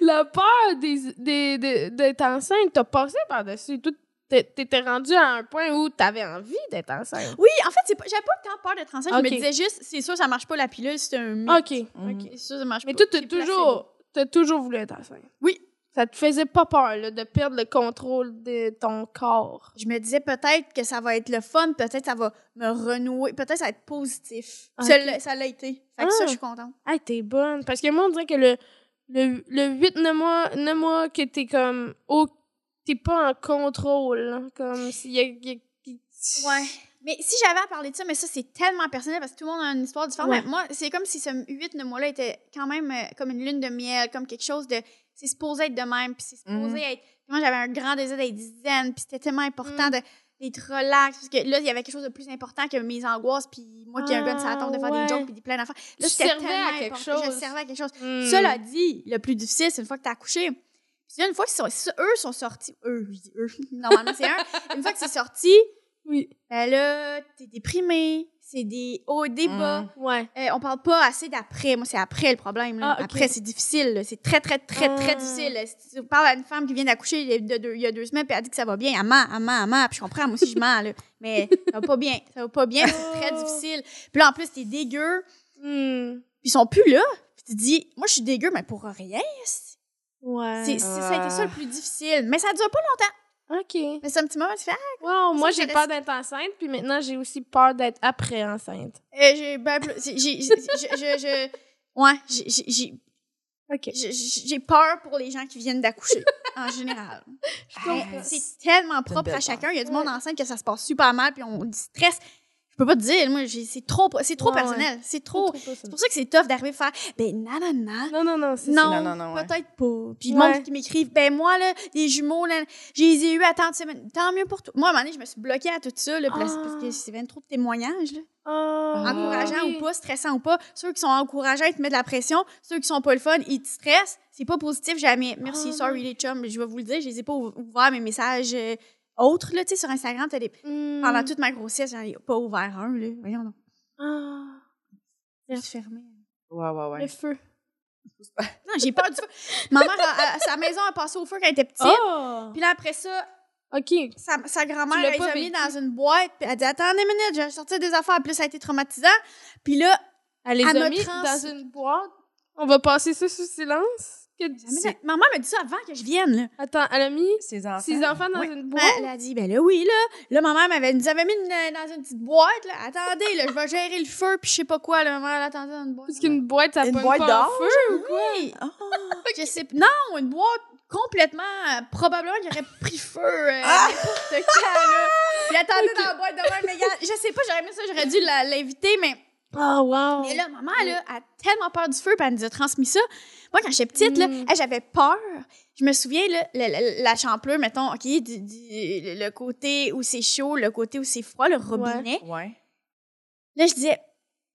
la peur des, des, des- d'être enceinte, t'as passé par-dessus. Tout, t'étais rendu à un point où t'avais envie d'être enceinte. Oui, en fait, j'avais pas tant peur d'être enceinte. Je Ok. me disais juste, c'est sûr, ça marche pas la pilule, c'est un mythe. OK. C'est sûr, ça marche Mais pas. toi, t'as toujours, t'as toujours voulu être enceinte. Oui. Ça te faisait pas peur, là, de perdre le contrôle de ton corps. Je me disais peut-être que ça va être le fun, peut-être ça va me renouer, peut-être ça va être positif. Ça l'a- été. Fait que ça, Ah. je suis contente. Hey, t'es bonne. Parce que moi, on dirait que le, le, le 8-9 mois, 9 mois que t'es comme. au- t'es pas en contrôle. là. Comme s'il y a. y a- Ouais. Mais si j'avais à parler de ça, mais ça, c'est tellement personnel parce que tout le monde a une histoire différente. Ouais. Mais moi, c'est comme si ce 8 mois-là était quand même euh, comme une lune de miel, comme quelque chose de. C'est supposé être de même, puis c'est supposé Mhm. être. Moi, j'avais un grand désir d'être zen, puis c'était tellement important Mhm. de d'être relax, parce que là, il y avait quelque chose de plus important que mes angoisses, puis moi qui ai un la tombe de faire Ah, ouais. des jokes, puis des plein d'affaires. Là, c'était servais tellement à quelque important. Je chose. servais à quelque chose. Hmm. Cela dit, le plus difficile, c'est une fois que tu as accouché. Puis là, une fois que sont- eux sont sortis, eux, je dis eux, normalement c'est un, une fois que c'est sorti, Oui. ben là, t'es déprimé, c'est des hauts et des bas. Mm. Ouais. Euh, on parle pas assez d'après. Moi, c'est après le problème. là. Ah. Après, c'est difficile. C'est très, très, très, très Ah. difficile. là. Si tu parles à une femme qui vient d'accoucher il y a deux- deux- il y a deux semaines, puis elle dit que ça va bien, elle ment, elle ment, elle ment. Puis je comprends, moi aussi, je mens. Là. Mais ça va pas bien. Ça va pas bien, c'est très Oh. difficile. Puis là, en plus, t'es dégueu. Hmm. Puis ils sont plus là. Puis tu te dis, moi, je suis dégueu, mais pour rien. C'est, Ouais. c'est- ça a été ça le plus difficile. Mais ça dure pas longtemps. OK. Mais c'est un petit moment, tu fais, ah, Wow, moi, j'ai peur d'être enceinte, puis maintenant, j'ai aussi peur d'être après enceinte. euh, j'ai, ben, j'ai, j'ai, j'ai- je, je, je- ouais, j'ai, j'ai- j'ai, OK. j'ai- j'ai peur pour les gens qui viennent d'accoucher, en général. C'est tellement propre à chacun. Il y a du monde enceinte que ça se passe super mal, puis on dit stress. Je peux pas te dire, moi, c'est trop, c'est trop Ouais, personnel. C'est trop. C'est pour ça que c'est tough d'arriver à faire, ben, nanana. Non, non, non, c'est Non, Non, non, non, ouais. peut-être pas. Puis le monde qui m'écrivent, ben moi, là, les jumeaux, là, je les ai eus à tant de semaines. Tant mieux pour toi. Moi, à un moment donné, je me suis bloquée à tout ça, là, parce que Ah. c'est bien trop de témoignages, là. Ah, encourageant oui. ou pas, stressant ou pas. Ceux qui sont encourageants, ils te mettent de la pression. Ceux qui sont pas le fun, ils te stressent. C'est pas positif jamais. Merci, Ah. sorry les chums. Je vais vous le dire, je les ai pas ou- ouverts mes messages euh, autres, là, tu sais, sur Instagram. t'as des- Hmm. Pendant toute ma grossesse, j'en ai pas ouvert un, là. Voyons donc. Ah, Juste fermé. Ouais, ouais, ouais. le feu. Non, j'ai peur du feu. Ma mère, a- a- sa maison a passé au feu quand elle était petite. Oh! Puis là, après ça, OK. sa, sa grand-mère, elle les a mis dans une boîte. Puis elle a dit Attendez une minute, je vais sortir des affaires. Puis là, ça a été traumatisant. Puis là, Elle les Elle a me mis trans- dans une boîte? On va passer ça sous silence? Que- maman m'a dit ça avant que je vienne, là. Attends, elle a mis Ses enfants. ses enfants dans Oui. une Ben, boîte? elle a dit, ben là, oui, là. Là, ma mère m'avait, nous avait mis une- dans une petite boîte, là. Attendez, là, je vais gérer le feu, puis je sais pas quoi, là. Ma mère, elle attendait dans une boîte. Parce qu'une boîte, ça Une boîte pas feu ou quoi? Oui. Je sais Non, une boîte complètement. euh, probablement qu'il aurait pris feu euh, n'importe quand, là. Attendait dans la boîte de même, mais regarde, je sais pas, j'aurais aimé ça, j'aurais dû l'inviter, mais. Ah, wow. Mais là, maman, là, a tellement peur du feu, puis elle nous a transmis ça. Moi, quand j'étais petite, là, Mm. hey, j'avais peur. Je me souviens, là, la, la, la champlure, mettons, OK, du- du- le côté où c'est chaud, le côté où c'est froid, le robinet. Ouais. Là, je disais,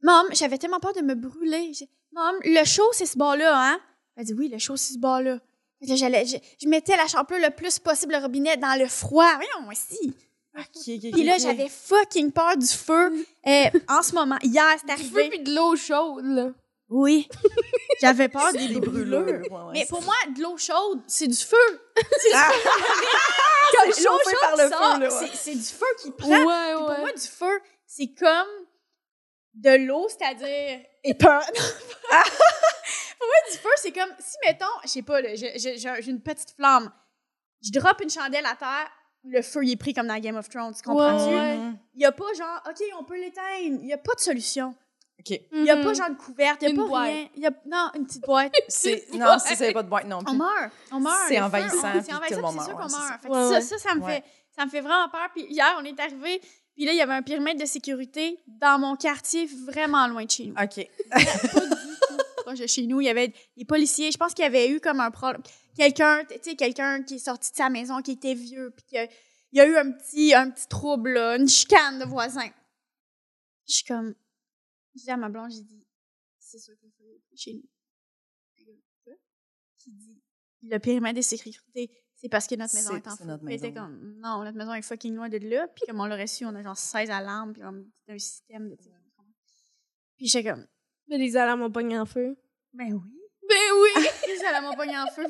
Maman, j'avais tellement peur de me brûler. Je dis, Maman, le chaud, c'est ce bas-là, hein? Elle dit, oui, le chaud, c'est ce bas-là. Fait que là, j'allais- je, je mettais la champlure le plus possible, le robinet, dans le froid. Voyons, moi aussi. Ok, ok, Puis là, j'avais fucking peur du feu. Euh, en ce moment, hier, c'est Du feu arrivé. puis de l'eau chaude, là. Oui. J'avais peur des, Des des brûlures. brûlures. ouais, ouais, Mais pour moi, de l'eau chaude, c'est du feu. Ah! Comme C'est chauffé l'eau par le chaude feu, ouais. c'est- du feu qui prend. Ouais, Puis ouais. Pour moi, du feu, c'est comme de l'eau, c'est-à-dire épeurant. pour moi, du feu, c'est comme si, mettons, je sais pas, j'ai une petite flamme, je drop une chandelle à terre, le feu, il est pris comme dans Game of Thrones, tu comprends-tu? Il y a pas genre, OK, on peut l'éteindre. Il y a pas de solution. Ok. Il y a pas genre de couverte, il y a Une pas boîte. rien. Y a, non, une petite boîte. C'est-. Non, si n'avait pas de boîte non On plus. meurt. On meurt. C'est envahissant, on- puis C'est tout envahissant, le monde puis c'est sûr meurt, qu'on c'est meurt. Fait que Ouais, ça, ça, ça me fait, ça me fait vraiment peur. Puis hier, on est arrivé, puis là, il y avait un périmètre de sécurité dans mon quartier, vraiment loin de chez nous. Ok. proche de chez nous. Il y avait des policiers. Je pense qu'il y avait eu comme un problème. Quelqu'un, tu sais, quelqu'un qui est sorti de sa maison, qui était vieux, puis qu'il y a eu un petit, un petit trouble, là, une chicane de voisins. Je suis comme, je dis à ma blonde, j'ai dit, c'est sûr qu'il faut chez nous. Qui dit, le périmètre de sécurité, c'est parce que notre maison est en feu. notre maison. comme, non, notre maison est fucking loin de là. Puis comme on l'aurait su, on a genre 16 alarmes, puis comme, c'est un système de. Puis j'étais comme, Mais les alarmes ont pogné en feu. ben oui. Ben oui! Les alarmes ont pogné en feu.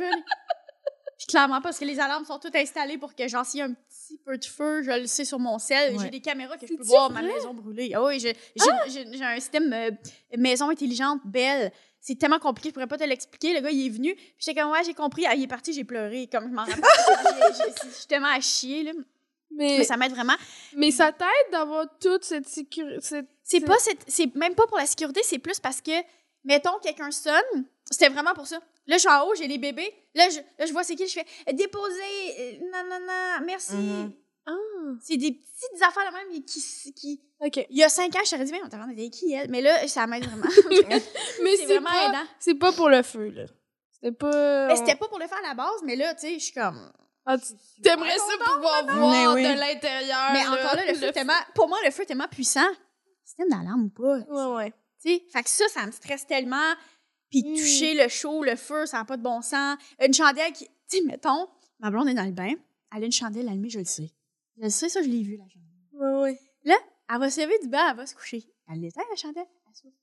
Clairement, parce que les alarmes sont toutes installées pour que, genre, s'il y a un petit peu de feu, je le sais sur mon sel. Ouais. J'ai des caméras que je peux voir ma maison brûler. Ah oui, j'ai j'ai- un système euh, maison intelligente belle. C'est tellement compliqué, je pourrais pas te l'expliquer. Le gars, il est venu. Puis j'étais comme, ouais, j'ai compris. Ah, il est parti, j'ai pleuré. Comme je m'en rappelle. Je suis tellement à chier, là. Mais, Mais ça m'aide vraiment. mais ça t'aide d'avoir toute cette sécurité. C'est pas cette- c'est même pas pour la sécurité, c'est plus parce que mettons quelqu'un sonne, c'était vraiment pour ça. Là je suis en haut, j'ai les bébés. Là je, là, je vois c'est qui, je fais déposer euh, non non non, merci. Mhm. Ah, C'est des petites affaires de même qui qui ok. il y a cinq ans, je t'aurais dit mais on t'a demandé qui elle, mais là ça m'aide vraiment. Mais c'est c'est vraiment pas, aidant. c'est pas pour le feu, là. C'était pas. Mais c'était pas pour le faire à la base, mais là tu sais, je suis comme Ah, T'aimerais ça pouvoir voir oui. de l'intérieur. mais encore là le feu est tellement pour moi le feu est tellement puissant. Système d'alarme ou pas. Ouais, ouais. Tu sais, fait que ça, ça me stresse tellement. Puis Mm. toucher le chaud, le feu, ça n'a pas de bon sens. Une chandelle qui. Tu sais, mettons, ma blonde est dans le bain, elle a une chandelle allumée, je le sais. Je le sais, ça, je l'ai vu, la chandelle. Ouais, ouais. Elle va se lever du bain, elle va se coucher. Elle l'éteint, la chandelle. Elle s'ouvre.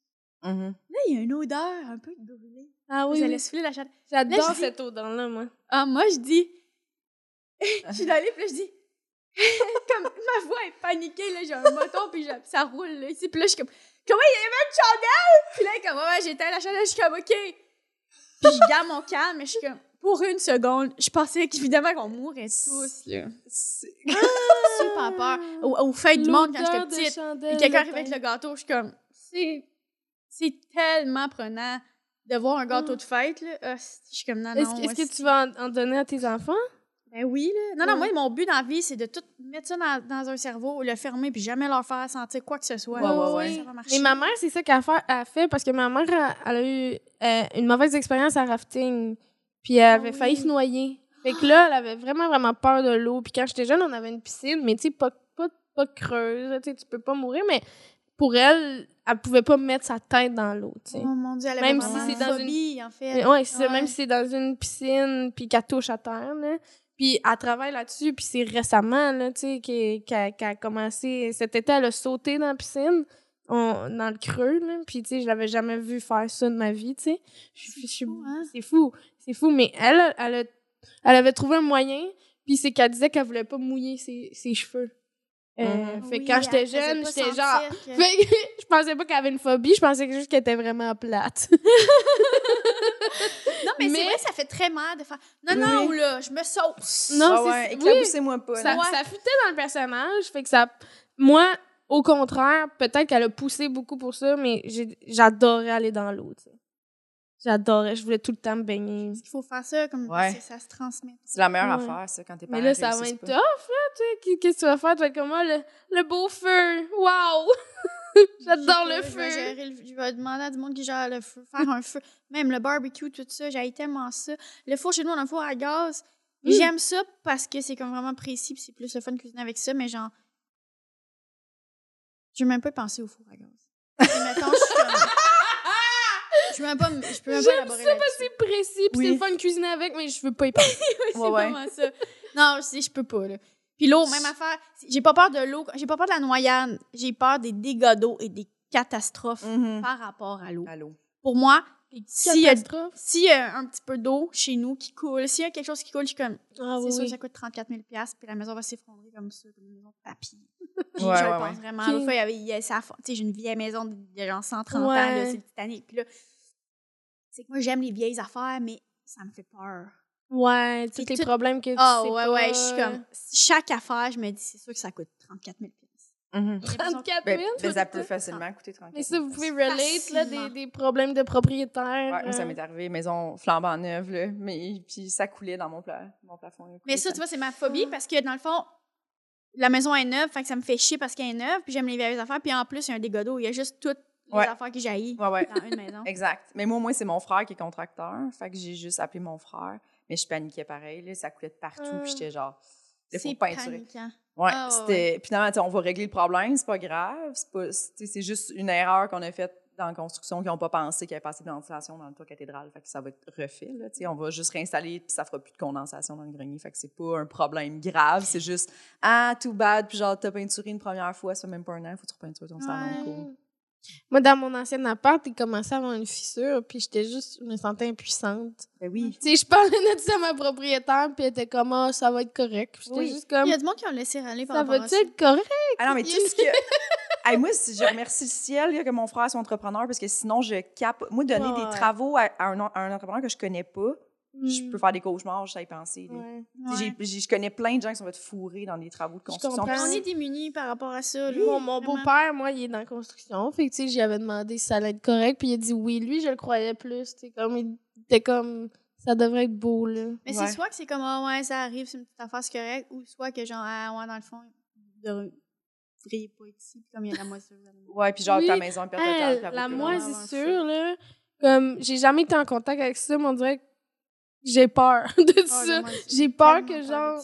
Mhm. Là, il y a une odeur un peu de brûlé. Ah oui, Vous oui. allez souffler la chandelle. J'adore Là, dis- cette odeur-là, moi. Ah, moi, je dis. je suis dans le lit, puis là, je dis. comme ma voix est paniquée, là, j'ai un moton, puis ça roule, là, ici. Puis là, je suis comme. Comment il y avait une chandelle? Puis là, comme, ouais, j'éteins la chandelle, je suis comme, OK. Puis je garde mon calme, mais je suis comme. Pour une seconde, je pensais qu'évidemment qu'on mourrait tous, là. Super peur. Au, au fête du monde, quand j'étais petite. Puis quelqu'un arrive avec le gâteau, je suis comme, c'est, c'est tellement prenant de voir un gâteau de fête, là. Ah, je suis comme, non, non. Est-ce est-ce que tu vas en, en donner à tes enfants? Ben oui, là. Non, non, Ouais. moi, mon but dans la vie, c'est de tout mettre ça dans, dans un cerveau, le fermer, puis jamais leur faire sentir quoi que ce soit. Ouais, ouais, ouais. Ça va marcher. Mais ma mère, c'est ça qu'elle a fait, parce que ma mère, elle, a eu euh, une mauvaise expérience à rafting. Puis elle avait Ah failli oui. se noyer. Fait que là, elle avait vraiment, vraiment peur de l'eau. Puis quand j'étais jeune, on avait une piscine, mais tu sais, pas, pas, pas creuse. Tu sais, tu peux pas mourir, mais pour elle, elle pouvait pas mettre sa tête dans l'eau, tu sais. Oh mon Dieu, elle Même avait si vraiment c'est dans une- en fait. Ouais, Ouais. même si c'est dans une piscine, puis qu'elle touche à terre, là. Puis elle travaille là-dessus, puis c'est récemment, là, tu sais, qu'elle a commencé... Cet été, elle a sauté dans la piscine, on- dans le creux, là. Puis, tu sais, je l'avais jamais vu faire ça de ma vie, tu sais. Fou, hein? C'est fou, c'est fou. Mais elle, elle, a- elle avait trouvé un moyen, puis c'est qu'elle disait qu'elle voulait pas mouiller ses, ses cheveux. Euh, Mhm. Fait que Oui, quand j'étais jeune, j'étais genre... que- Fait que je pensais pas qu'elle avait une phobie, je pensais juste qu'elle était vraiment plate. Non, mais, Mais- c'est vrai, ça fait très mal de faire. Non, non, oui. là, je me sauce. Non, Ah c'est- ouais, oui. éclaboussez-moi pas. ça, ça futait dans le personnage, fait que ça... Moi, au contraire, peut-être qu'elle a poussé beaucoup pour ça, mais j'adorais aller dans l'eau, tu sais. J'adorais, je voulais tout le temps me baigner. Il faut faire ça, comme Ouais. ça se transmet. C'est la meilleure Ouais. affaire, ça, quand t'es Mais là, ça va être tough, là, tu sais. Qu'est-ce que tu vas faire? Tu vas être comme moi, le, le beau feu. Waouh! J'adore le Je vais, feu. le- je vais demander à du monde qui gère le feu, faire un feu. Même le barbecue, tout ça, j'ai tellement ça. Le four chez nous, on a un four à gaz. Mm. J'aime ça parce que c'est comme vraiment précis, puis c'est plus le fun de cuisiner avec ça, mais genre. Je veux même pas penser au four à gaz. Et mettons, je suis comme- Je peux même pas, je peux même pas J'aime ça parce que c'est précis, puis Oui. c'est le fun de cuisiner avec, mais je veux pas y penser. C'est Ouais, ouais. vraiment ça. Non, je sais, je peux pas, là. Puis l'eau, même affaire. J'ai pas peur de l'eau, j'ai pas peur de la noyade. J'ai peur des dégâts d'eau et des catastrophes Mhm. par rapport à l'eau. Pour moi, s'il y a y a un petit peu d'eau chez nous qui coule, s'il y a quelque chose qui coule, je suis comme, Ah c'est oui, sûr que oui. ça coûte 34 000 puis la maison va s'effondrer comme ça, comme une maison de papier. Je ouais, pense ouais. vraiment. L'autre fois, il y avait, il y a ça, tu sais, j'ai une vieille maison de, de genre 130 ans, Ouais. c'est le Titanic. Puis là, c'est que moi, j'aime les vieilles affaires, mais ça me fait peur. Ouais, tous les tout- problèmes que tu Ah sais ouais, pas. ouais, je suis comme, chaque affaire, je me dis, c'est sûr que ça coûte 34 000 Mhm. 34 Ben, 000? ben, ça peut facilement coûter 34 Mais ça, vous pouvez relate, là, des, des problèmes de propriétaire. Ouais, moi, ça euh. m'est arrivé, maison flambant neuve, là, mais puis ça coulait dans mon, pla mon plafond. Mais ça, tu vois, c'est ma phobie parce que dans le fond, la maison est neuve, fait que ça me fait chier parce qu'elle est neuve, puis j'aime les vieilles affaires, puis en plus, il y a un dégât d'eau, il y a juste tout les Ouais. affaires que j'ai Ouais, ouais. dans une maison. Exact. Mais moi, moi, c'est mon frère qui est contracteur. Fait que j'ai juste appelé mon frère. Mais je paniquais pareil. Là, ça coulait de partout. Puis j'étais genre, il faut C'est peinturer. paniquant. Ouais, ouais, c'était. Puis finalement, on va régler le problème, c'est pas grave. C'est pas- c'est c'est juste une erreur qu'on a faite dans la construction qu'ils n'ont pas pensé qu'il y avait pas assez de ventilation dans le toit cathédral. Fait que ça va être refait. Là, on va juste réinstaller, puis ça fera plus de condensation dans le grenier. Fait que c'est pas un problème grave. C'est juste, ah, too bad. Puis genre, t'as peinturé une première fois, ça fait même pas un an, faut que tu repeintures ton salon. Ouais. Moi, dans mon ancien appart, il commençait à avoir une fissure, puis j'étais juste, je me sentais impuissante. Ben oui. Tu sais, je parlais de ça à ma propriétaire, puis elle était comme, ah, ça va être correct. Puis J'étais Oui. juste comme, Il y a du monde qui ont laissé râler par ça rapport à va-tu ça. être correct? Ah non, mais tout ce que. Hey, moi, si je remercie le ciel là, que mon frère soit entrepreneur parce que sinon, je cap. Moi, donner Ouais. des travaux à, à un, à un entrepreneur que je connais pas, je Hmm. peux faire des cauchemars, je sais y penser. Ouais. Ouais. Je connais plein de gens qui sont fait fourrer dans des travaux de construction. On est démunis par rapport à ça. Mon, beau-père, moi, il est dans la construction. Fait que, tu sais, j'y avais demandé si ça allait être correct. Puis il a dit oui. Lui, je le croyais plus. Tu sais, comme, il était comme, ça devrait être beau, là. Mais Ouais. c'est soit que c'est comme, ah ouais, ça arrive, c'est une petite affaire, c'est correct, ou soit que, genre, ah ouais, dans le fond, vous devriez pas ici, puis comme il y a la mourir. Ouais, puis genre, Oui. ta maison est perte Hey, totale. puis elle la moisissure, là, comme, j'ai jamais été en contact avec ça, mais on dirait que j'ai peur de Ah, ça. J'ai peur que, genre,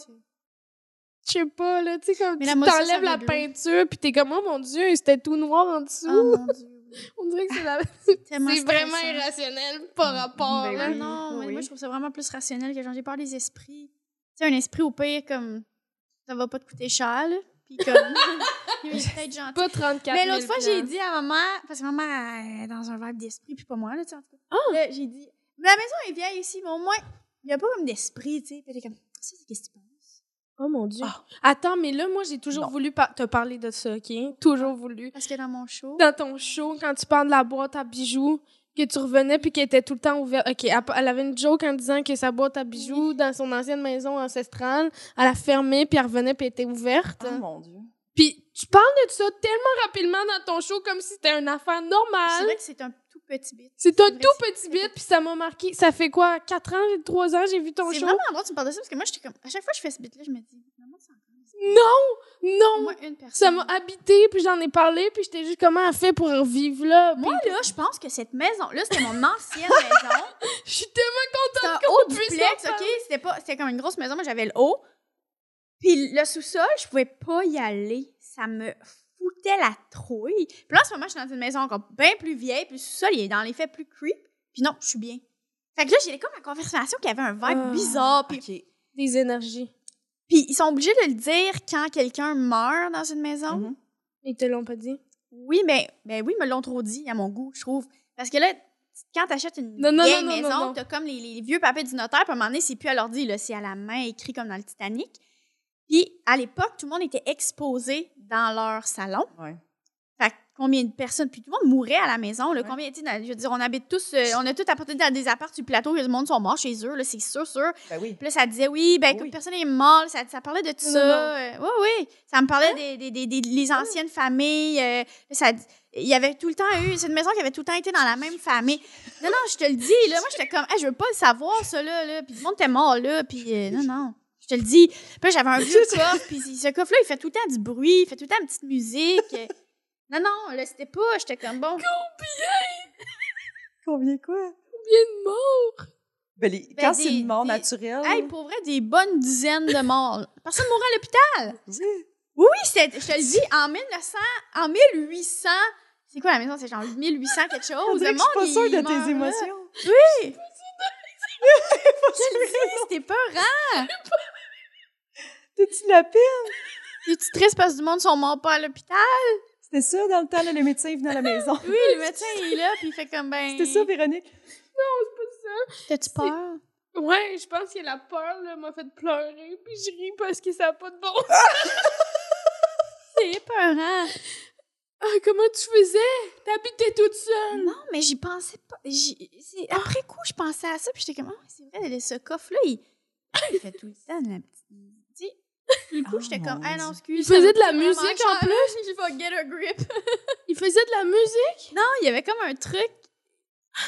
je sais pas, là, tu sais, comme, Mais tu t'enlèves ça la peinture, puis t'es comme, oh mon Dieu, c'était tout noir en dessous. Oh mon Dieu. On dirait que c'est la... C'est vraiment irrationnel par rapport, Ben là. Oui, non, mais oui. moi, je trouve ça vraiment plus rationnel que genre, j'ai peur des esprits. Tu sais, un esprit, au pire, comme, ça va pas te coûter cher, là. Puis comme, il est peut-être gentil. Pas 34 Mais l'autre 000 fois, j'ai dit à maman, parce que maman elle est dans un vibe d'esprit, puis pas moi, là, tu sais, en tout cas. Ah! Là, j'ai dit, mais la maison est vieille aussi, mais au moins, il n'y a pas comme d'esprit, tu sais. Puis elle est comme, ça, c'est qu'est-ce que tu penses? Oh mon Dieu. Ah. Attends, mais là, moi, j'ai toujours Non. voulu par- te parler de ça, OK? Toujours voulu. Parce que dans mon show, Dans ton show, quand tu parles de la boîte à bijoux, que tu revenais puis qu'elle était tout le temps ouverte. OK, elle, avait une joke en disant que sa boîte à bijoux, dans son ancienne maison ancestrale, elle a fermé puis elle revenait puis elle était ouverte. Oh mon Dieu. Puis tu parles de ça tellement rapidement dans ton show comme si c'était une affaire c'est normale. vrai que c'est un tout petit bit. C'est un tout c'est- petit bit puis ça m'a marqué. Ça fait quoi? 4 ans, 3 ans, j'ai vu ton C'est show? vraiment drôle tu me parles de ça, parce que moi, j'étais comme, à chaque fois que je fais ce bit-là, je me dis, maman, c'est encore ça. Non! Non! une. Ça m'a habité puis j'en ai parlé puis j'étais juste comment elle fait pour vivre là? Moi, Puis là, je pense que cette maison-là, c'était mon ancienne maison. je suis tellement un qu'on puisse duplex, OK? C'était pas... C'était comme une grosse maison. Moi, j'avais le haut. Puis le sous-sol, je pouvais pas y aller. Ça me foutait la trouille. Puis là, en ce moment, je suis dans une maison encore bien plus vieille. Puis le sous-sol, il est dans les faits plus creep. Puis non, je suis bien. Fait que là, j'ai comme la confirmation qu'il y avait un vibe Ah, bizarre. Puis. Des énergies. puis ils sont obligés de le dire quand quelqu'un meurt dans une maison. Mhm. Ils te l'ont pas dit? Oui, mais ben oui, ils me l'ont trop dit à mon goût, je trouve. Parce que là, quand tu achètes une Non, non, vieille non, maison, t'as comme les, les vieux papiers du notaire, puis à un moment donné, c'est plus à l'ordi, c'est à la main écrit comme dans le Titanic. Puis à l'époque, tout le monde était exposé dans leur salon. Ouais. Fait que combien de personnes, puis tout le monde mourait à la maison. Là, Ouais. Combien, je veux dire, on habite tous, euh, on a tous apporté dans des apparts du plateau, que le monde sont morts chez eux, là, c'est sûr, sûr. Ben oui. Puis là, ça disait, oui, ben, Oui. personne n'est mort. Ça, ça parlait de tout Non, ça. non, Euh, oui, oui. Ça me parlait des, des, des, des- les anciennes familles. euh, ça, il y avait tout le temps eu, c'est une maison qui avait tout le temps été dans la même famille. Non, non, je te le dis, là. Moi, j'étais comme, Hey, je veux pas le savoir, ça, là. là. Puis le monde était mort, là. Puis non, non. Je te le dis. Puis j'avais un vieux coffre. Puis ce coffre-là, il fait tout le temps du bruit. Il fait tout le temps une petite musique. Non, non, là, c'était pas. J'étais comme, bon. Combien? Quoi? Combien de morts? Ben, les- Ben, quand c'est une mort des- naturelle. Hey, pour vrai, des bonnes dizaines de morts. Personne mourait à l'hôpital. oui. Oui, je te le dis, en 1900, en 1800, c'est quoi la maison? C'est genre 1800 quelque chose. Je suis pas sûre de tes là. émotions. Oui! Je le dis, c'était peur, T'as-tu de la peine? Es-tu triste parce que du monde sont morts pas à l'hôpital? C'était ça, dans le temps, là, le médecin venait à la maison. Oui, le médecin il est là, puis il fait comme ben. C'était ça, Véronique? T'as-tu peur? Ouais, je pense que la peur là, m'a fait pleurer, puis je ris parce que ça n'a pas de bon sens. C'est peurant. Ah, comment tu faisais? T'habitais toute seule. Non, mais j'y pensais pas. J'y- c'est- Après coup, je pensais à ça, puis j'étais comme, ah, c'est vrai, ce coffre-là, il... il fait tout le temps de la petite musique. Du coup, Oh, j'étais comme, ah non, excuse. Il faisait de la musique, en plus? Il va get a grip. Il faisait de la musique? Non, il y avait comme un truc.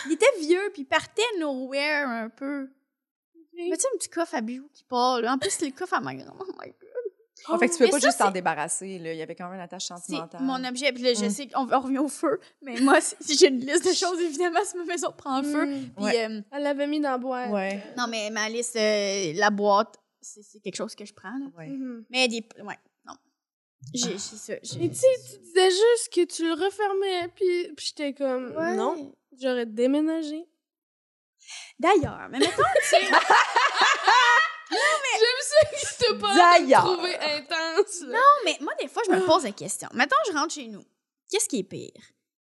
Il était vieux, puis il partait nowhere un peu. Mais tu sais, un petit coffre à bijoux qui part, là. En plus, c'est le coffre à ma grand Oh my En fait, tu peux Mais pas ça, juste t'en débarrasser, là. Il y avait quand même une attache sentimentale. mon objet. Puis là, je Mm. sais qu'on on revient au feu. Mais moi, si j'ai une liste de choses, évidemment, si ma maison prend feu. Mm. Puis, Ouais. euh, Elle l'avait mis dans la boîte. Ouais. non, mais ma liste, euh, la boîte, c'est quelque chose que je prends. Là. ouais. Mhm. Mais des. Ouais, non. J'ai c'est ça. Mais tu sais, tu disais juste que tu le refermais, puis, puis j'étais comme, Ouais. non, j'aurais déménagé. D'ailleurs, mais mettons, tu sais, ça t'as pas D'ailleurs. trouvé intense. là. Non, mais moi, des fois, je me pose la question. Mettons, je rentre chez nous. Qu'est-ce qui est pire?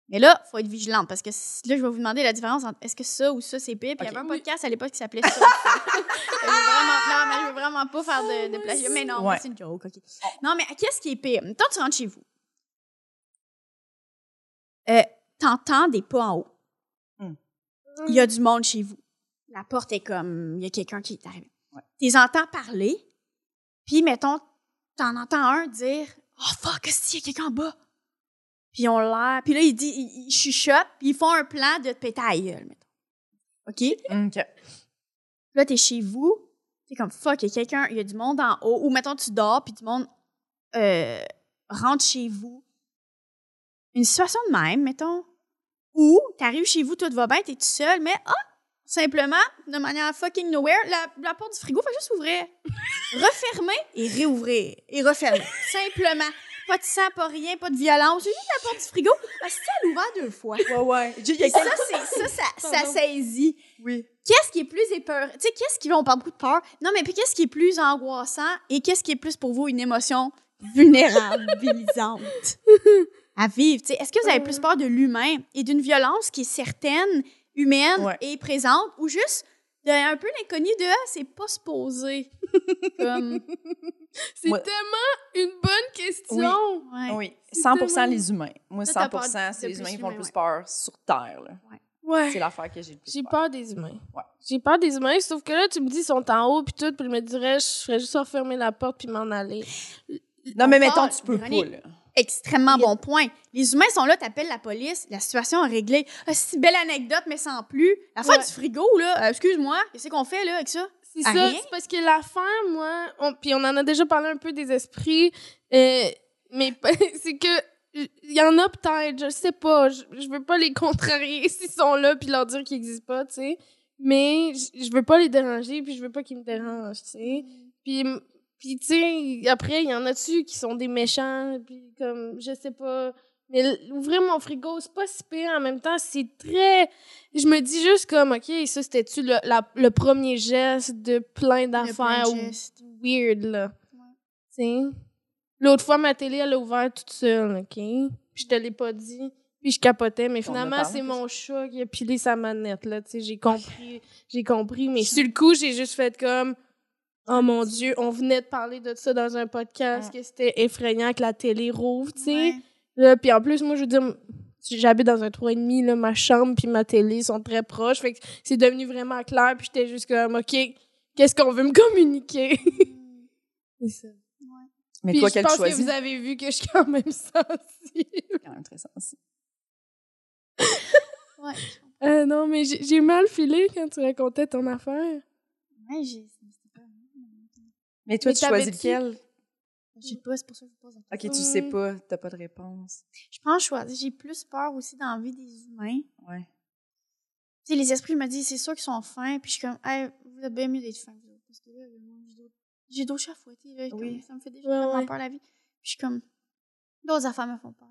Mais là, il faut être vigilante parce que là, je vais vous demander la différence entre est-ce que ça ou ça, c'est pire. Puis il y avait un podcast à l'époque qui s'appelait ça. je veux vraiment, non, mais je veux vraiment pas faire de, de plagiat. Mais non, Ouais. c'est une joke, OK. Non, mais qu'est-ce qui est pire? Mettons, tu rentres chez vous. Euh, T'entends des pas en haut. Il y a du monde chez vous. La porte est comme, il y a quelqu'un qui est arrivé. Ouais. Tu les entends parler, puis mettons, t'en entends un dire « Oh fuck, est-ce qu'il y a quelqu'un en bas? » Puis on l'air, puis là, il dit, il, il chuchote, puis ils font un plan de te péter à gueule, mettons. OK? OK. Là, t'es chez vous, t'es comme « Fuck, il y a quelqu'un, il y a du monde en haut. » Ou mettons, tu dors, puis du monde euh, rentre chez vous. Une situation de même, mettons. Ou t'arrives chez vous, tout va bien, t'es tout seul, mais ah, simplement, de manière fucking nowhere, la, la porte du frigo fait juste ouvrir. Refermer et réouvrir. Et refermer. Simplement. Pas de sang, pas rien, pas de violence. C'est juste la porte du frigo. Ah, c'est elle ouvert deux fois. Ouais, ouais. Y a ça, ça, ça, saisit. Oui. Qu'est-ce qui est plus épeurant? Tu sais, qu'est-ce qui, on parle beaucoup de peur. Non, mais puis qu'est-ce qui est plus angoissant et qu'est-ce qui est plus pour vous une émotion vulnérabilisante? À vivre? Tu sais, est-ce que vous avez plus peur de l'humain et d'une violence qui est certaine, humaine Ouais. et présente ou juste de un peu l'inconnu de ah, c'est pas supposé? Comme, C'est tellement une bonne question. ouais. Oui. C'est 100 tellement- les humains. Moi, Toi, 100 t'as peur de- c'est de les humains qui font le plus ouais. peur sur Terre. là. Ouais. C'est l'affaire que j'ai le plus J'ai peur. peur des humains. Ouais. J'ai peur des humains, sauf que là, tu me dis, ils sont en haut, puis tout, puis je me dirais, je ferais juste refermer la porte, puis m'en aller. Non, mais On mettons, tu peux pas, là. Extrêmement bon point. Les humains sont là, t'appelles la police, la situation est réglée. Ah, une belle anecdote, mais sans plus. La fin Ouais. du frigo, là, euh, excuse-moi, qu'est-ce qu'on fait là avec ça? C'est ça, c'est parce que l'affaire, moi, on- puis on en a déjà parlé un peu des esprits, euh, mais c'est que il y en a peut-être, je sais pas, je, je veux pas les contrarier s'ils sont là puis leur dire qu'ils existent pas, tu sais, mais je je veux pas les déranger puis je veux pas qu'ils me dérangent, tu sais. Puis puis tu sais, après il y en a dessus qui sont des méchants? Puis comme je sais pas. Mais ouvrir mon frigo, c'est pas si pire. En même temps, c'est très je me dis juste comme OK, ça c'était-tu le, la- le premier geste de plein d'affaires weird là? Ouais. Tu sais? L'autre fois ma télé elle a ouvert toute seule, OK? Puis je te l'ai pas dit. Puis je capotais, mais finalement, c'est mon chat qui a pilé sa manette, là, tu sais, j'ai compris, j'ai compris, mais sur le coup, j'ai juste fait comme, oh mon Dieu, on venait de parler de ça dans un podcast, que c'était effrayant que la télé rouvre, tu sais. Ouais. Puis en plus, moi, je veux dire, j'habite dans un 3,5, là, ma chambre puis ma télé sont très proches, fait que c'est devenu vraiment clair, puis j'étais juste comme, OK, qu'est-ce qu'on veut me communiquer? c'est ça. Mais Puis toi, je pense choisis? que vous avez vu que je suis quand même sensible. quand même très sensible. Ouais. Euh, non, mais j'ai j'ai mal filé quand tu racontais ton affaire. Ouais, j'ai. Mais toi, Mais tu choisis lequel? Je sais pas, c'est pour ça que je vous pose la Ok, question. tu sais pas, t'as pas de réponse. Je pense choisir. J'ai plus peur aussi dans la vie des humains. Ouais. Tu sais, les esprits me disent, c'est sûr qu'ils sont fins, puis je suis comme, hey, vous avez bien mieux d'être fins, vous autres, parce que là, j'ai d'autres- chats à fouetter, là, Oui. comme, ça me fait déjà Ouais, ouais. peur la vie. Puis je suis comme, d'autres affaires me font peur.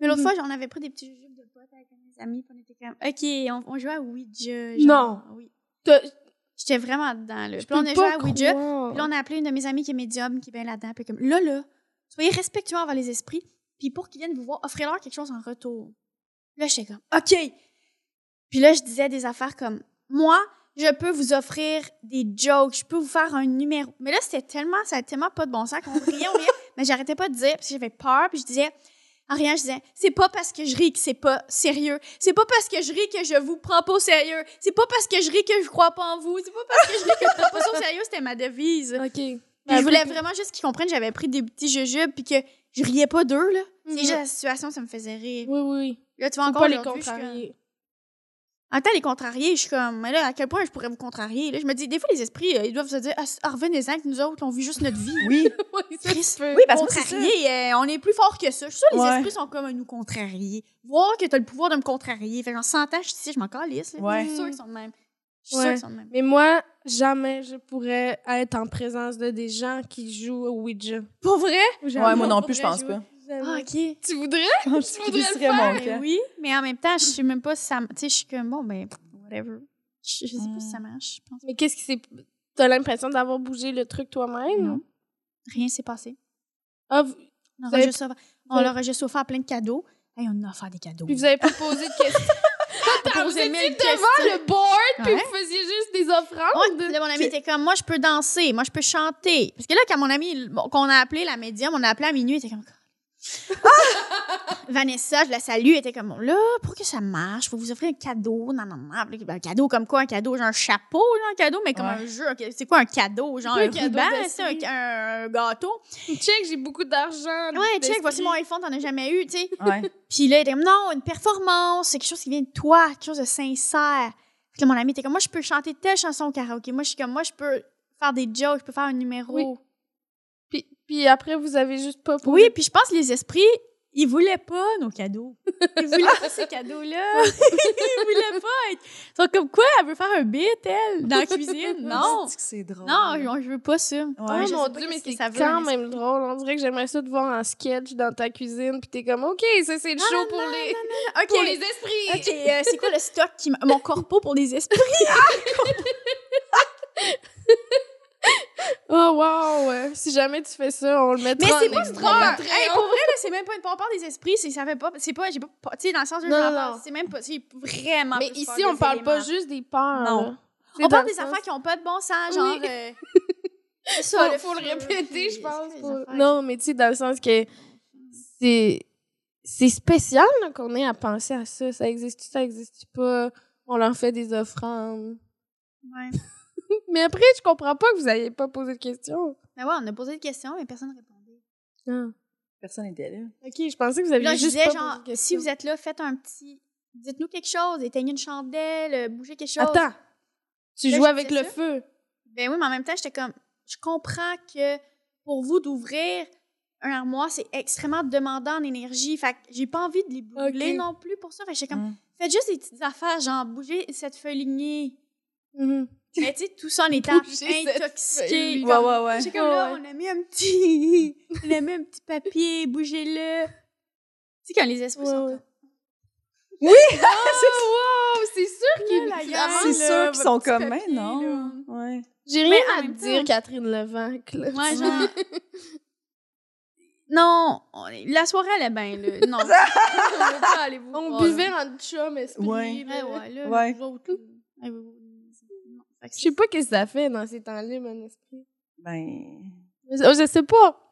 Mais l'autre Mhm. fois, j'en avais pris des petits jujubes de potes avec mes amis, puis on était comme, ok, on, on jouait à Ouija. Non. Oui. J'étais vraiment dedans, là. Je Puis là, on a joué à Ouija. croire. Puis là, on a appelé une de mes amies qui est médium, qui est bien là-dedans. Puis comme, là, là, soyez respectueux envers les esprits. Puis pour qu'ils viennent vous voir, offrez-leur quelque chose en retour. Là, j'étais comme, OK. Puis là, je disais des affaires comme, moi, je peux vous offrir des jokes, je peux vous faire un numéro. Mais là, c'était tellement, ça a tellement pas de bon sens qu'on riait, on riait. mais j'arrêtais pas de dire, parce que j'avais peur. Puis je disais, rien, je disais, c'est pas parce que je ris que c'est pas sérieux. C'est pas parce que je ris que je vous prends pas au sérieux. C'est pas parce que je ris que je crois pas en vous. C'est pas parce que je ris que je prends pas ça au sérieux. C'était ma devise. OK. Puis Ben, je voulais vraiment juste qu'ils comprennent que j'avais pris des petits jujubes puis que je riais pas d'eux, là. Mhm. C'est juste la situation, ça me faisait rire. Oui, oui. Là, tu vois, encore pas les contrarier. En temps, les contrariés, je suis comme, mais là, à quel point je pourrais vous contrarier? Là, je me dis, des fois, les esprits, euh, ils doivent se dire, ah, ah, revenez-en que nous autres, on vit juste notre vie. Oui. Oui, parce contrarier, euh, on est plus fort que ça. Je suis sûre que les Ouais. esprits sont comme à nous contrarier. Voir que t'as le pouvoir de me contrarier. Fait qu'en 100 ans, je suis ici, je m'en calisse. là. Ouais. Je suis sûre qu'ils sont de même. Je suis Ouais. sûre qu'ils sont de même. Mais moi, jamais je pourrais être en présence de des gens qui jouent au Ouija. Pour vrai? Ouais, moi non plus, je pense pas. Ah, OK. Tu voudrais? Je voudrais le mon camp. oui, mais en même temps, je sais même pas si ça. Tu sais, je suis comme, bon, ben, whatever. Je, je sais pas Mm. si ça marche. Je pense Mais qu'est-ce qui s'est. T'as l'impression d'avoir bougé le truc toi-même? Non. Rien s'est passé. Ah, vous- On Vous leur a avez- juste offert- on leur a juste offert plein de cadeaux. Hey, on a offert des cadeaux. Puis vous avez pas posé de questions. Attends, vous étiez devant le board, puis Ouais. vous faisiez juste des Ouais, offrandes. là, mon ami était comme, moi, je peux danser, moi, je peux chanter. Parce que là, quand mon ami, qu'on a appelé la médium, on a appelé à minuit, il était comme. Vanessa, je la salue, elle était comme, là, pour que ça marche, faut vous offrir un cadeau. Non, non, non. Un cadeau comme quoi? Un cadeau, genre un chapeau, genre un cadeau, mais comme Ouais. un jeu. C'est quoi un cadeau? Genre Un un, cadeau ruban, un, un- gâteau? Check, j'ai beaucoup d'argent. Ouais, check, voici mon iPhone, t'en as jamais eu, tu sais. Ouais. Puis là, il était comme, non, une performance, c'est quelque chose qui vient de toi, quelque chose de sincère. Puis là, mon ami était comme, moi, je peux chanter telle chanson au karaoké. Moi, je suis comme, moi, je peux faire des jokes, je peux faire un numéro. Oui. Oui, Puis, après, vous avez juste pas posé. puis je pense que les esprits, ils voulaient pas nos cadeaux. Ils voulaient pas ces cadeaux-là. ils voulaient pas être. Ils sont comme, quoi, elle veut faire un bit, elle, dans la cuisine? Non. C'est que c'est drôle. Non, je, je veux pas ça. Oh Ouais, je mon dieu, mais c'est quand même drôle. On dirait que j'aimerais ça te voir en sketch dans ta cuisine, puis t'es comme, OK, ça c'est le show non, pour, non, les, pour les esprits. OK, euh, c'est quoi le stock qui m- mon corpo pour les esprits? Wow, si jamais tu fais ça, on le mettra Mais en c'est pas une. Hey, pour vrai, là, c'est même pas une peur des esprits. C'est, ça fait pas. C'est pas. J'ai pas. Tu sais, dans le sens de. Non, j'en non, parle, non. C'est même pas. C'est vraiment. Mais plus ici, on des parle pas éléments. juste des peurs. Non. là. C'est On dans parle le des sens- affaires qui ont pas de bon sens, Oui. genre. euh, c'est Faut, ça, faut le feu, répéter, puis- je pense. affaires Non, mais tu sais, dans le sens que c'est c'est spécial là, qu'on ait à penser à ça. Ça existe, ça existe pas? On leur fait des offrandes. qui- Ouais. Mais après, je comprends pas que vous n'ayez pas posé de questions. Mais ouais, on a posé des questions, mais personne ne répondait. Ah. Personne n'était là. Ok, je pensais que vous aviez là, je juste disais, pas genre, posé de questions. si vous êtes là, faites un petit. Dites-nous quelque chose, éteignez une chandelle, euh, bougez quelque chose. Attends, tu Là, joues je avec disais le ça. feu. Ben oui, mais en même temps, j'étais comme, je comprends que pour vous d'ouvrir un armoire, c'est extrêmement demandant en énergie. Fait que j'ai pas envie de les brûler non plus pour ça. Fait que j'étais comme, Mm. faites juste des petites affaires, genre bouger cette feuille lignée. Mhm. Mais tu sais, tout ça en étant intoxiqué. Ouais, ouais, ouais. J'étais comme là, on a mis un petit, on a mis un petit papier, bougez-le. Tu sais, quand les esprits Ouais, sont ouais. comme, Oh, wow, c'est sûr qu'il Là, la qu'il gang, amène C'est sûr qu'ils sont comme, mais non? Ouais. J'ai rien en à te dire, Catherine Levac. là. Ouais, genre. non, la soirée, elle est bien, là. Non. on buvait là. en chum esprit. Ouais. là. Ouais, ouais, là, Ouais. Je sais pas qu'est-ce que ça fait dans ces temps-là, mon esprit. Ben. Je, je sais pas.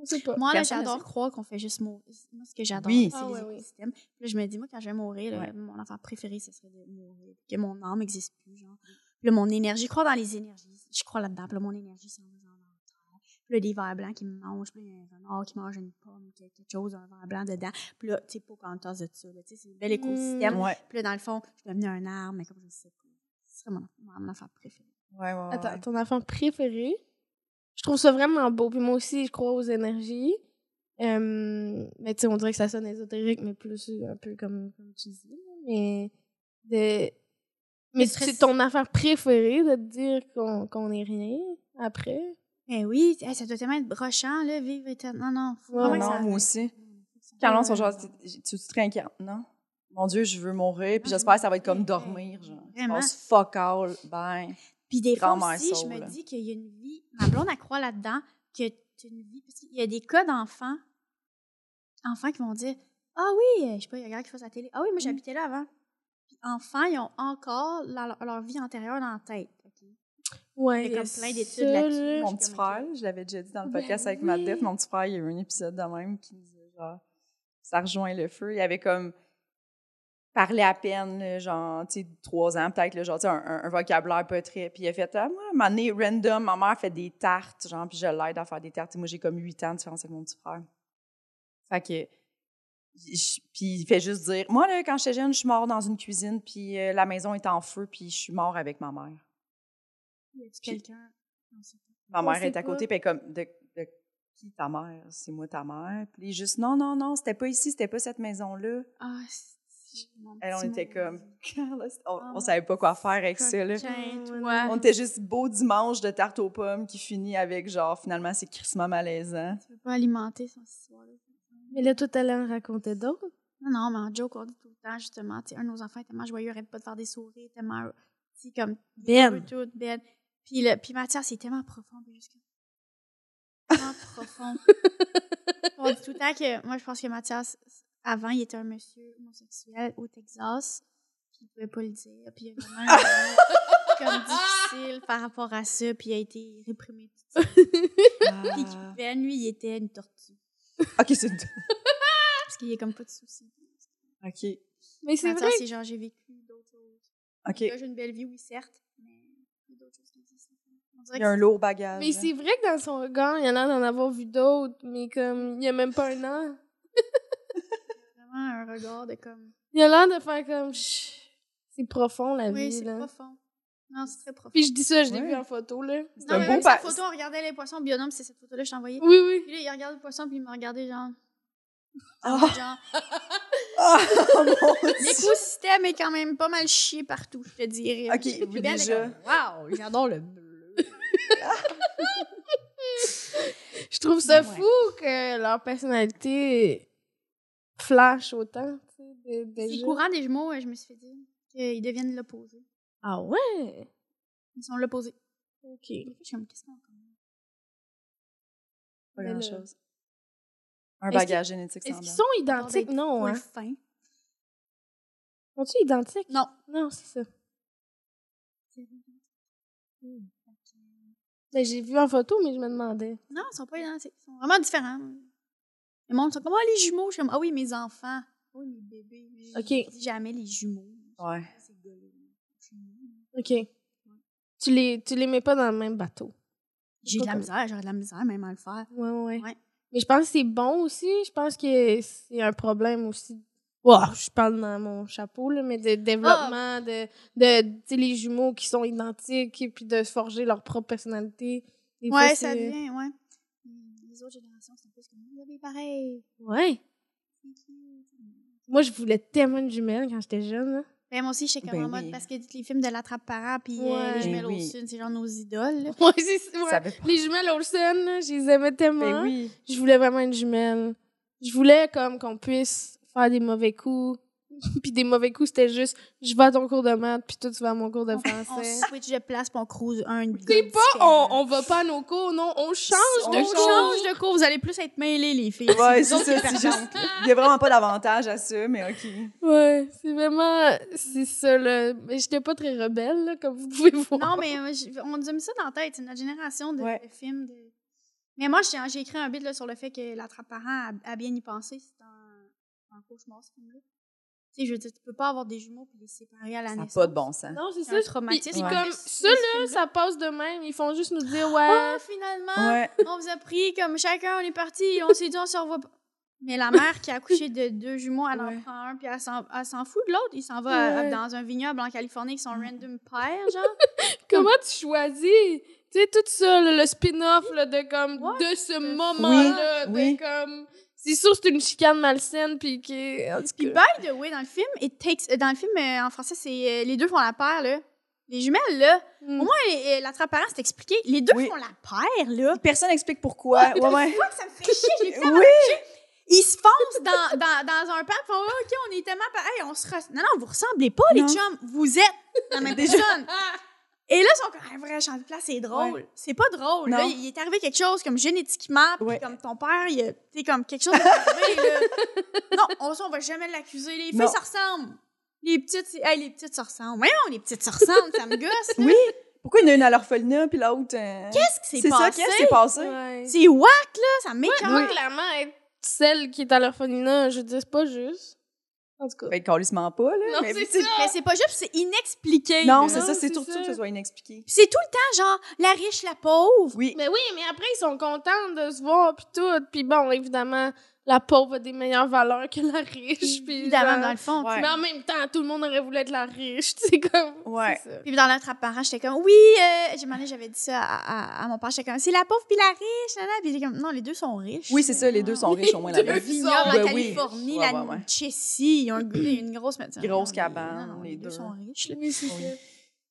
Je sais pas. Moi, là, j'adore croire qu'on fait juste mourir. Moi, ce que j'adore, Oui. c'est Ah, les écosystèmes. Puis Là, je me dis, moi, quand je vais mourir, là, Ouais. mon affaire préférée, ce serait de mourir. Que mon âme n'existe plus, genre. Puis là, mon énergie, je crois dans les énergies. Je crois là-dedans. Puis là, mon énergie s'en va dans le terre. Puis là, des vers blancs qui me mangent. Puis là, il y a un renard qui mange une pomme, quelque chose, un verre blanc dedans. Puis là, tu sais, pas quand de ça, là. Tu sais, c'est un bel écosystème. Ouais. Puis là, dans le fond, je suis devenue un arbre, mais comme je sais pas. Serait mon, mon affaire préférée. Ouais, ouais, ouais. Attends, ton enfant préféré? Je trouve ça vraiment beau. Puis moi aussi, je crois aux énergies. Euh, mais tu sais, on dirait que ça sonne ésotérique, mais plus un peu comme, comme tu dis. Mais de... Mais c'est ton affaire préférée de te dire qu'on qu'on est rien après? Mais oui, hey, ça doit tellement être brochant, là, vivre éternellement. Non, non. faut Ouais, non, ça moi aussi. Mm. Quand l'on sont genre, tu tu te réincarnes, non? Mon Dieu, je veux mourir, puis j'espère que ça va être comme dormir, genre. Vraiment. passes fuck all, ben. Puis des fois aussi, je me là. dis qu'il y a une vie. Ma blonde, elle croit là-dedans que une vie. Parce qu'il y a des cas d'enfants, enfants qui vont dire Ah oui, je sais pas, il y a quelqu'un qui fasse la télé. Ah oui, moi j'habitais là avant. Puis enfants, ils ont encore leur, vie antérieure dans la tête. Ouais, Il y a comme ça, plein d'études là-dessus. là. Mon je petit frère, je l'avais déjà dit dans le Ben podcast avec oui. Matt Def, mon petit frère, il y a eu un épisode de même qui disait genre, ça rejoint le feu. Il avait comme parlé à peine, là, genre, tu sais, trois ans peut-être, genre, tu sais, un, un- un vocabulaire pas très. Puis il a fait, ah, moi, à un moment donné, random, ma mère fait des tartes, genre, puis je l'aide à faire des tartes. Et moi, j'ai comme huit ans de différence avec mon petit frère. Fait que je- puis il fait juste dire Moi, là, quand j'étais jeune, je suis mort dans une cuisine, puis euh, la maison est en feu, puis je suis mort avec ma mère. Y a-tu quelqu'un? Ma mère est à côté, puis comme de, de qui ta mère? C'est moi ta mère? Puis juste Non, non, non, c'était pas ici, c'était pas cette maison-là. Ah, Elle, on était comme on, Ah, on savait pas quoi faire avec ça. Là. Ouais. On était juste beau dimanche de tarte aux pommes qui finit avec genre finalement c'est crissement malaisant. Tu peux pas alimenter son histoire-là. Mais là, toi, t'allais en raconter d'autres? Non, non, mais en joke, on dit tout le temps, justement, tu sais, un de nos enfants est tellement joyeux, arrête pas de faire des sourires, tellement, tu sais, comme, Ben. tout, ben. Puis, le, puis Mathias, c'est tellement profond, jusqu'à... Tellement profond. on dit tout le temps que, moi, je pense que Mathias, avant, il était un monsieur homosexuel au Texas, puis il pouvait pas le dire, puis il a vraiment comme difficile par rapport à ça, puis il a été réprimé tout ça. Puis Ah. Ben, lui, il était une tortue, Ok, c'est parce qu'il y a comme pas de soucis. ok, Mais c'est vrai. C'est genre, j'ai vécu d'autres choses. ok. Là, j'ai une belle vie, oui, certes, mais il y a d'autres choses qui existent. Il y a un lourd bagage. Mais c'est vrai que dans son regard, il y en a d'en avoir vu d'autres, mais comme, il y a même pas un an. c'est vraiment un regard de comme. Il a l'air de faire comme, Chut, c'est profond la Oui, vie, c'est là. profond. Non, c'est très profond. Puis je dis ça, je l'ai Ouais. vu en photo, là. C'est non, un mais beau pa- photo, on regardait les poissons bionome, c'est cette photo-là que je t'ai envoyée. Oui, oui. Puis là, il regardait le poisson, puis il me regardait genre. Ah. genre Ah, Dieu. L'écosystème est quand même pas mal chié partout, je te dirais. Ok, Puis oui, elle est déjà. Waouh, j'adore le bleu. Je trouve ça Ouais. fou que leur personnalité flash autant, tu sais, de- C'est courant des jumeaux, je me suis fait dire, qu'ils deviennent l'opposé. Ah ouais? Ils sont l'opposé. OK. Je suis comme, qu'est-ce qu'on? Pas grand-chose. Un bagage génétique Est-ce qu'ils sont identiques? Non, hein? fin. Sont-ils identiques? Non. Non, c'est ça. Ben, j'ai vu en photo, mais je me demandais. Non, ils sont pas identiques. Ils sont vraiment différents. Le monde sont comme, ah, les jumeaux. Je suis comme, ah oui, mes enfants. Ah Oui, mes bébés. Je Ok. dis jamais les jumeaux. Ouais. C'est. OK. Tu les, tu les mets pas dans le même bateau. J'ai de la misère, j'aurais de la misère même à le faire. Ouais, ouais. Ouais. Mais je pense que c'est bon aussi. Je pense que c'est un problème aussi. Wow, je parle dans mon chapeau, là, mais de développement, de, de les jumeaux qui sont identiques, et puis de forger leur propre personnalité. Des fois, Ouais, ça c'est- devient, ouais. Les autres générations, avez pareil. Ouais. Moi, je voulais tellement une jumelle quand j'étais jeune. là. Ben, moi aussi, j'étais comme Ben en mode, oui. parce que les films de l'attrape-parent puis euh, les jumelles Ben oui. Olsen, c'est genre nos idoles. là. Ouais, c'est ouais. Les jumelles Olsen, là, je les aimais tellement. Ben oui. Je voulais vraiment une jumelle. Je voulais comme qu'on puisse faire des mauvais coups. puis des mauvais coups, c'était juste je vais à ton cours de maths, puis toi tu vas à mon cours de On français. switch de place puis on cruise un C'est pas on, on va pas à nos cours, non, on change On de On cours. change de cours, vous allez plus être mêlés, les filles. Ouais, c'est ça. C'est juste. Il y a vraiment pas d'avantage à ça, mais ok. Ouais, c'est vraiment c'est ça là. Mais j'étais pas très rebelle là, comme vous pouvez voir. Non, mais euh, on nous a mis ça dans la tête. C'est notre génération de, Ouais. de films. De... Mais moi, j'ai j'ai écrit un bit là, sur le fait que l'attrape-parent a, a bien y pensé. C'est un, un cauchemar, ce film-là. Tu sais, je veux dire, tu peux pas avoir des jumeaux puis les séparer à la Ça n'a naissance. pas de bon sens. Non, c'est C'est ça. un traumatisme. Puis, Ouais. comme ça là, ça passe de même, ils font juste nous dire ouais. Ah, finalement, Ouais. on vous a pris comme chacun, on est parti, on s'est dit, on se revoit pas. Mais la mère qui a accouché de deux jumeaux, elle Ouais. en prend un, puis elle s'en elle s'en fout de l'autre. Il s'en va Ouais. euh, dans un vignoble en Californie avec son random père, genre. Comment tu choisis? Tu sais, tout ça, le spin-off là, de comme de ce moment-là, de oui. comme. C'est sûr, c'est une chicane malsaine, puis qui. en tout Puis cas- by the way, dans le film, it takes, euh, dans le film euh, en français, c'est euh, les deux font la paire, là. Les jumelles, là. Mm. Au moins, euh, l'attrape-parent, c'est expliqué. Les deux Oui. font la paire, là. Personne n'explique pourquoi. Ouais, ouais. Fuck, ça me fait chier? Oui. Ils se foncent dans, dans, dans un ils font OK, on est tellement pareil, on se Non, non, vous ressemblez pas, les Non. chums. Vous êtes la même personne. Et là, ils sont comme, ah, vrai, change de place, c'est drôle. C'est pas drôle. Non. Là, il est arrivé quelque chose comme génétiquement, puis Ouais. comme ton père, il a- t'sais, comme quelque chose est arrivé, là. Non, on, on va jamais l'accuser. Les filles, Non. ça ressemble. Les petites, c'est- hey, les petites, ça ressemble. Voyons, les petites, ça ressemble, ça me gosse, là. Oui. Pourquoi il y en a une à l'orphelinat puis l'autre. euh, Qu'est-ce qui s'est C'est ça, passé? qu'est-ce qui s'est passé? Ouais. C'est whack, là, ça m'écoeure. Clairement, être celle qui est à l'orphelinat, je dis, c'est pas juste. En tout cas. Ben, calissement pas, là. Non, mais c'est ça. Mais c'est pas juste, c'est inexpliqué. Non, c'est ça, c'est surtout ça. que ce soit inexpliqué. Puis c'est tout le temps, genre, la riche, la pauvre. Oui. Mais oui, mais après, ils sont contents de se voir, puis tout. Puis bon, évidemment, la pauvre a des meilleures valeurs que la riche. Puis Évidemment, genre- dans le fond. Ouais. Mais en même temps, tout le monde aurait voulu être la riche. C'est comme. Ouais. ça. Puis dans notre apparent, j'étais comme, oui, euh, j'ai demandé, j'avais dit ça à, à- à mon père, j'étais comme, c'est la pauvre puis la riche, là, là. Puis comme, non, les deux sont riches. Oui, c'est ça, les deux sont riches au moins Les deux vignoble en Ben oui. Californie, la ouais, ouais. Chessie, ils ont une grosse maison. Grosse Non, cabane, non, non, les les deux sont riches. là. Oui, c'est Oui. ça.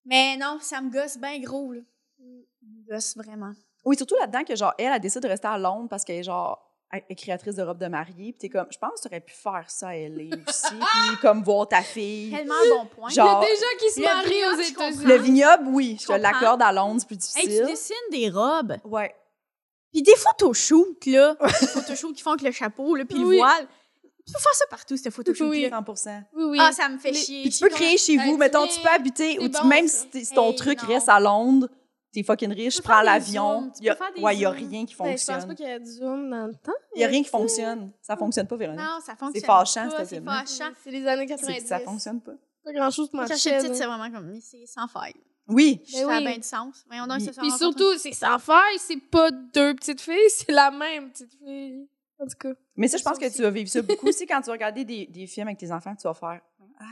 Mais non, ça me gosse bien gros, là. Ça me gosse vraiment. Oui, surtout là-dedans que genre elle, elle décide de rester à Londres parce qu'elle est genre créatrice de robes de mariée. Puis t'es comme, je pense que tu aurais pu faire ça à LA aussi. puis comme voir ta fille. Tellement bon point. Genre- Il y a des gens qui se Le marient vignoble, aux. États-Unis. Le vignoble, oui, je te l'accorde à Londres, c'est plus Hey, tu difficile. dessines des robes. Ouais. Puis des photoshoots, là. des photoshoots qui font avec le chapeau, là, puis Oui. le voile. Tu peux faire ça partout, ce photoshoot Oui. 100 Oui, oui. Ah, ça me fait Les- chier. Puis tu peux créer chez vous, mettons, tu peux habiter, ou tu- bon, même ça. si, ton Hey, truc non. reste à Londres, t'es fucking riche, Tu prends l'avion. des Ouais, il y a rien qui Ben, je pense fonctionne. pas qu'il y a du zoom dans le temps. Il y a rien qui fonctionne. Ça fonctionne pas, Véronique. Non, ça fonctionne. fâchant, pas, C'est fâchant. C'est les années C'est 90. que ça fonctionne pas. Pas grand-chose pour Moi, marcher. chercher le titre, là. c'est vraiment comme, c'est sans faille. Oui. Ça Ben a bien du sens. Voyons donc, Oui. Puis surtout, c'est sans faille, c'est pas deux petites filles, c'est la même petite fille. En tout cas. Mais ça, je pense que tu vas vivre ça beaucoup aussi quand tu vas regarder des, des films avec tes enfants, tu vas faire Ah,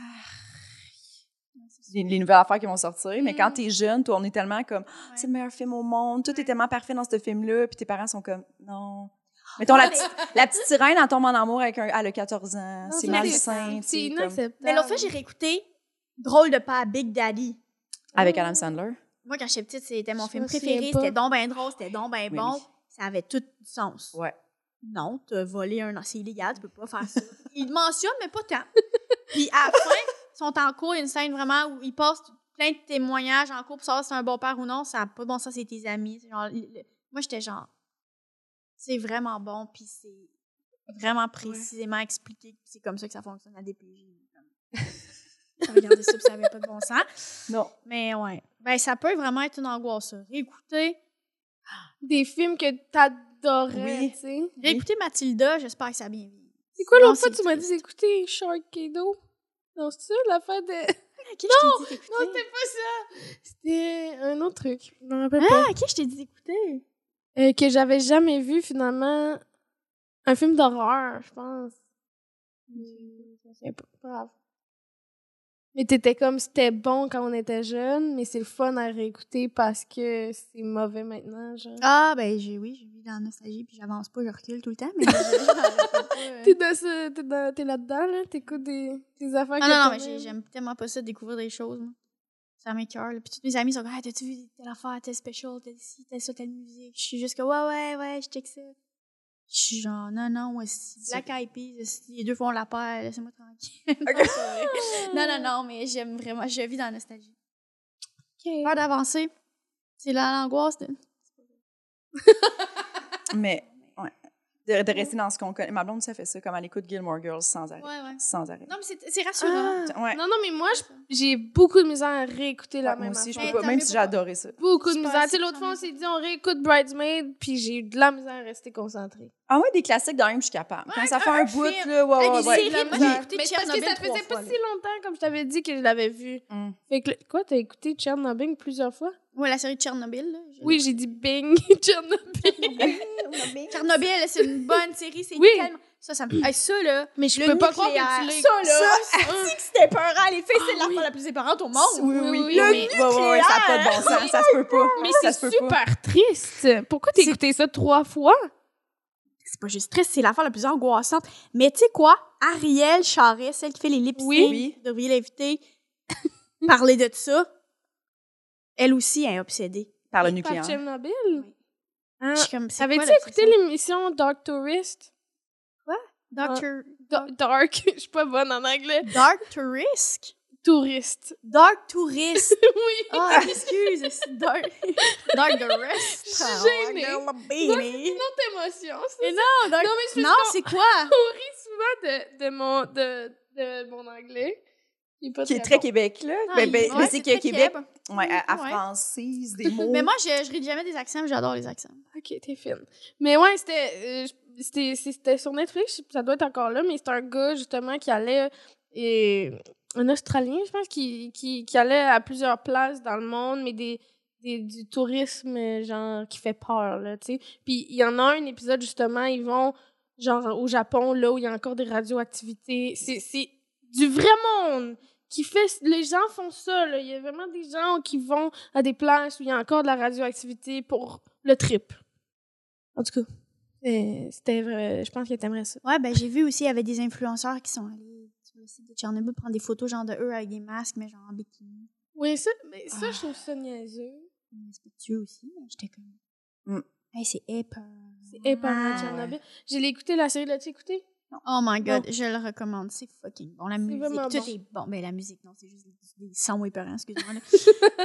les, les nouvelles affaires qui vont sortir. Mais quand Mm. t'es jeune, toi, on est tellement comme c'est le meilleur film au monde, tout est tellement parfait dans ce film-là, puis tes parents sont comme non. Mettons, la, petite, la petite sirène, elle tombe en amour avec un. Elle a 14 ans, c'est malsain. C'est sais, comme- inacceptable. Mais l'autre fois, j'ai réécouté Drôle de pas Big Daddy. Avec Adam Sandler. Moi, quand j'étais petite, c'était mon Je film préféré. C'était donc ben drôle, c'était donc ben Oui, bon. oui. Ça avait tout du sens. Ouais. Non, t'as volé un... C'est illégal, tu peux pas faire ça. ils le mentionnent, mais pas tant. Puis à la fin, sont en cours, il y a une scène vraiment où ils passent plein de témoignages en cours pour savoir si c'est un bon père ou non. Ça n'a pas bon sens, c'est tes amis. Genre, le- le- Moi, j'étais genre, c'est vraiment bon, puis c'est vraiment précisément expliqué. C'est comme ça que ça fonctionne à DPJ. Regardez ça, ça avait pas de bon sens. Non. Mais ouais. Ben, ça peut vraiment être une angoisse, ça. Réécouter. Des films que t'adorais, Oui. tu sais. Mathilda, j'espère que ça a bien. C'est quoi l'autre fois tu m'as dit d'écouter Sharknado? Non, c'est ça, de... Qui je t'ai dit d'écouter? Non, c'était pas ça! C'était un autre truc. Je me rappelle Ah, à qui je t'ai dit d'écouter? pas. Euh, que j'avais jamais vu, finalement. Un film d'horreur, je pense. Souviens pas. Pas grave. Mais t'étais comme c'était bon quand on était jeune, mais c'est le fun à réécouter parce que c'est mauvais maintenant, genre. Ah, ben, j'ai, oui, j'ai vu dans la nostalgie, puis j'avance pas, je recule tout le temps, mais. T'es dans ce, t'es dans- t'es là-dedans, là? T'écoutes des, des affaires Ah que non, non, mais j'ai- j'aime tellement pas ça, découvrir des choses, moi. Ça m'écoeure, là. Puis tous mes amis sont comme, ah, t'as-tu vu telle affaire, telle special, telle ci, telle ça, telle musique? Je suis juste comme, ouais, ouais, ouais, je check ça. Je suis genre, non, non, ouais, si Black Eyed Peas, les deux font la paire, laissez-moi tranquille. Non, non, non, non, mais j'aime vraiment, je vis dans la nostalgie. Ok. Peur d'avancer. C'est la l'angoisse de. Mais. De, de rester dans ce qu'on connaît. Ma blonde, ça fait ça, comme elle écoute Gilmore Girls sans arrêt. Ouais, ouais. Sans arrêt. Non, mais c'est- c'est rassurant. Ah. Ouais. Non, non, mais moi, j'ai beaucoup de misère à réécouter la moi même aussi, je affaire. peux Mais pas, tant même si j'ai adoré ça. Beaucoup de misère. Tu l'autre fois, on s'est dit, on réécoute Bridesmaid, puis j'ai eu de la misère à rester concentrée. Ah ouais, des classiques même, je suis capable. Quand ça fait un- bout, là, ouais, ouais, ouais. j'ai Mais c'est parce que ça faisait pas si longtemps, comme je t'avais dit, que je l'avais vu. Mm. Fait que, quoi, t'as écouté Tchernobyl plusieurs fois? Ouais, la série de Tchernobyl, là. Oui, j'ai dit Bing, Tchernobyl. Tchernobyl, c'est une bonne série, c'est Oui. tellement. Ça, ça me. Hey, ça, là. Mais je le peux pas croire que nucléaire, tu l'as Ça, là. Ça, c'est que c'était peurant. Les filles, c'est Ah l'affaire oui. la plus épeurante au monde. Oui, oui, oui, oui. le oui. Ouais, ouais, ouais, ça n'a pas de bon sens. Ça se peut pas. Mais ça c'est se peut pas. super triste. Pourquoi t'as écouté ça trois fois? C'est pas juste triste, c'est l'affaire la plus angoissante. Mais tu sais quoi? Ariel Charest, celle qui fait les lip. Oui. vous devriez l'inviter, parler de ça. Elle aussi est obsédée. Par le Par nucléaire. Tchernobyl? Oui. Ah, Je suis comme, c'est quoi, Avais-tu écouté l'émission Dark Tourist? Doctor... Da- Dark, je suis pas bonne en anglais. Dark Tourist? Touriste. Dark Tourist. oui. Ah, excuse, c'est Dark... Dark the Rest. Je suis gênée. Oh, Non, baby. autre émotion. Mais non, Dark... Non, mais c'est Non, c'est quoi? on rit souvent de, de, mon, de, de mon anglais. Qui est, pas Qui est très bon. Québec, là. Ah, Ben, il- ben, ouais, mais c'est que Québec, Québec. Ouais, à, à Ouais. francise, des mots. Mais moi, je, je ris jamais des accents, mais j'adore les accents. Ok, t'es fine. Mais ouais, c'était, euh, c'était, c'était sur Netflix, ça doit être encore là, mais c'est un gars justement qui allait, et, un Australien, je pense, qui, qui, qui allait à plusieurs places dans le monde, mais des, des, du tourisme, genre, qui fait peur, là, tu sais. Puis il y en a un épisode, justement, ils vont, genre au Japon, là où il y a encore des radioactivités. C'est c'est du vrai monde qui fait. Les gens font ça, là. Il y a vraiment des gens qui vont à des places où il y a encore de la radioactivité pour le trip. En tout cas, c'était vrai. Je pense que t'aimerais ça. Ouais, ben j'ai vu aussi, il y avait des influenceurs qui sont allés sur le site de Tchernobyl prendre des photos genre de eux avec des masques, mais genre en bikini. Oui, ça, mais ça Ah. je trouve ça niaiseux. Respectueux aussi, j'étais comme. Mm. Hey, c'est épeurant. C'est épeurant, Ah. Tchernobyl. J'ai écouté la série, l'as-tu écouté? Oh my god, je le recommande. C'est fucking bon. La musique, tout bon. est bon. Ben la musique, non, c'est juste des, sons épeurants, excuse-moi. là.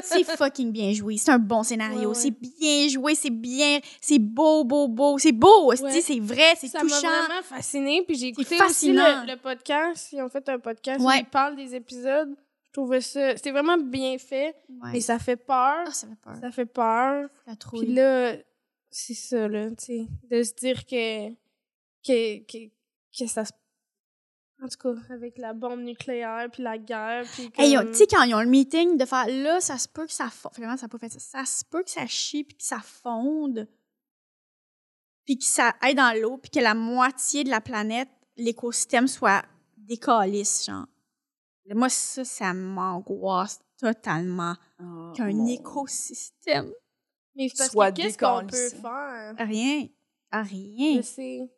c'est fucking bien joué. C'est un bon scénario. Ouais, ouais. C'est bien joué, c'est bien. C'est beau, beau, beau. C'est beau, Ouais. c'est vrai, c'est Ça m'a touchant. vraiment fascinée. Puis j'ai écouté aussi le, le podcast. Ils ont fait un podcast où ils parlent des épisodes. Je trouvais ça... C'était vraiment bien fait, mais ça fait peur. Ah, ça fait peur. Ça fait peur. La trouille. Puis là, c'est ça, là, tu sais, de se dire que, que, que, que ça se... En tout cas, avec la bombe nucléaire, puis la guerre, puis Hey, comme- tu sais, quand ils ont le meeting de faire là, ça se peut que ça fonde. Finalement, ça n'a pas fait ça. Ça se peut que ça chie, puis que ça fonde, puis que ça aille dans l'eau, puis que la moitié de la planète, l'écosystème soit décalisse, genre. Moi, ça, ça m'angoisse totalement. Qu'un Mon- écosystème. Mais parce soit que qu'est-ce qu'on peut faire? Rien. Rien. Je sais.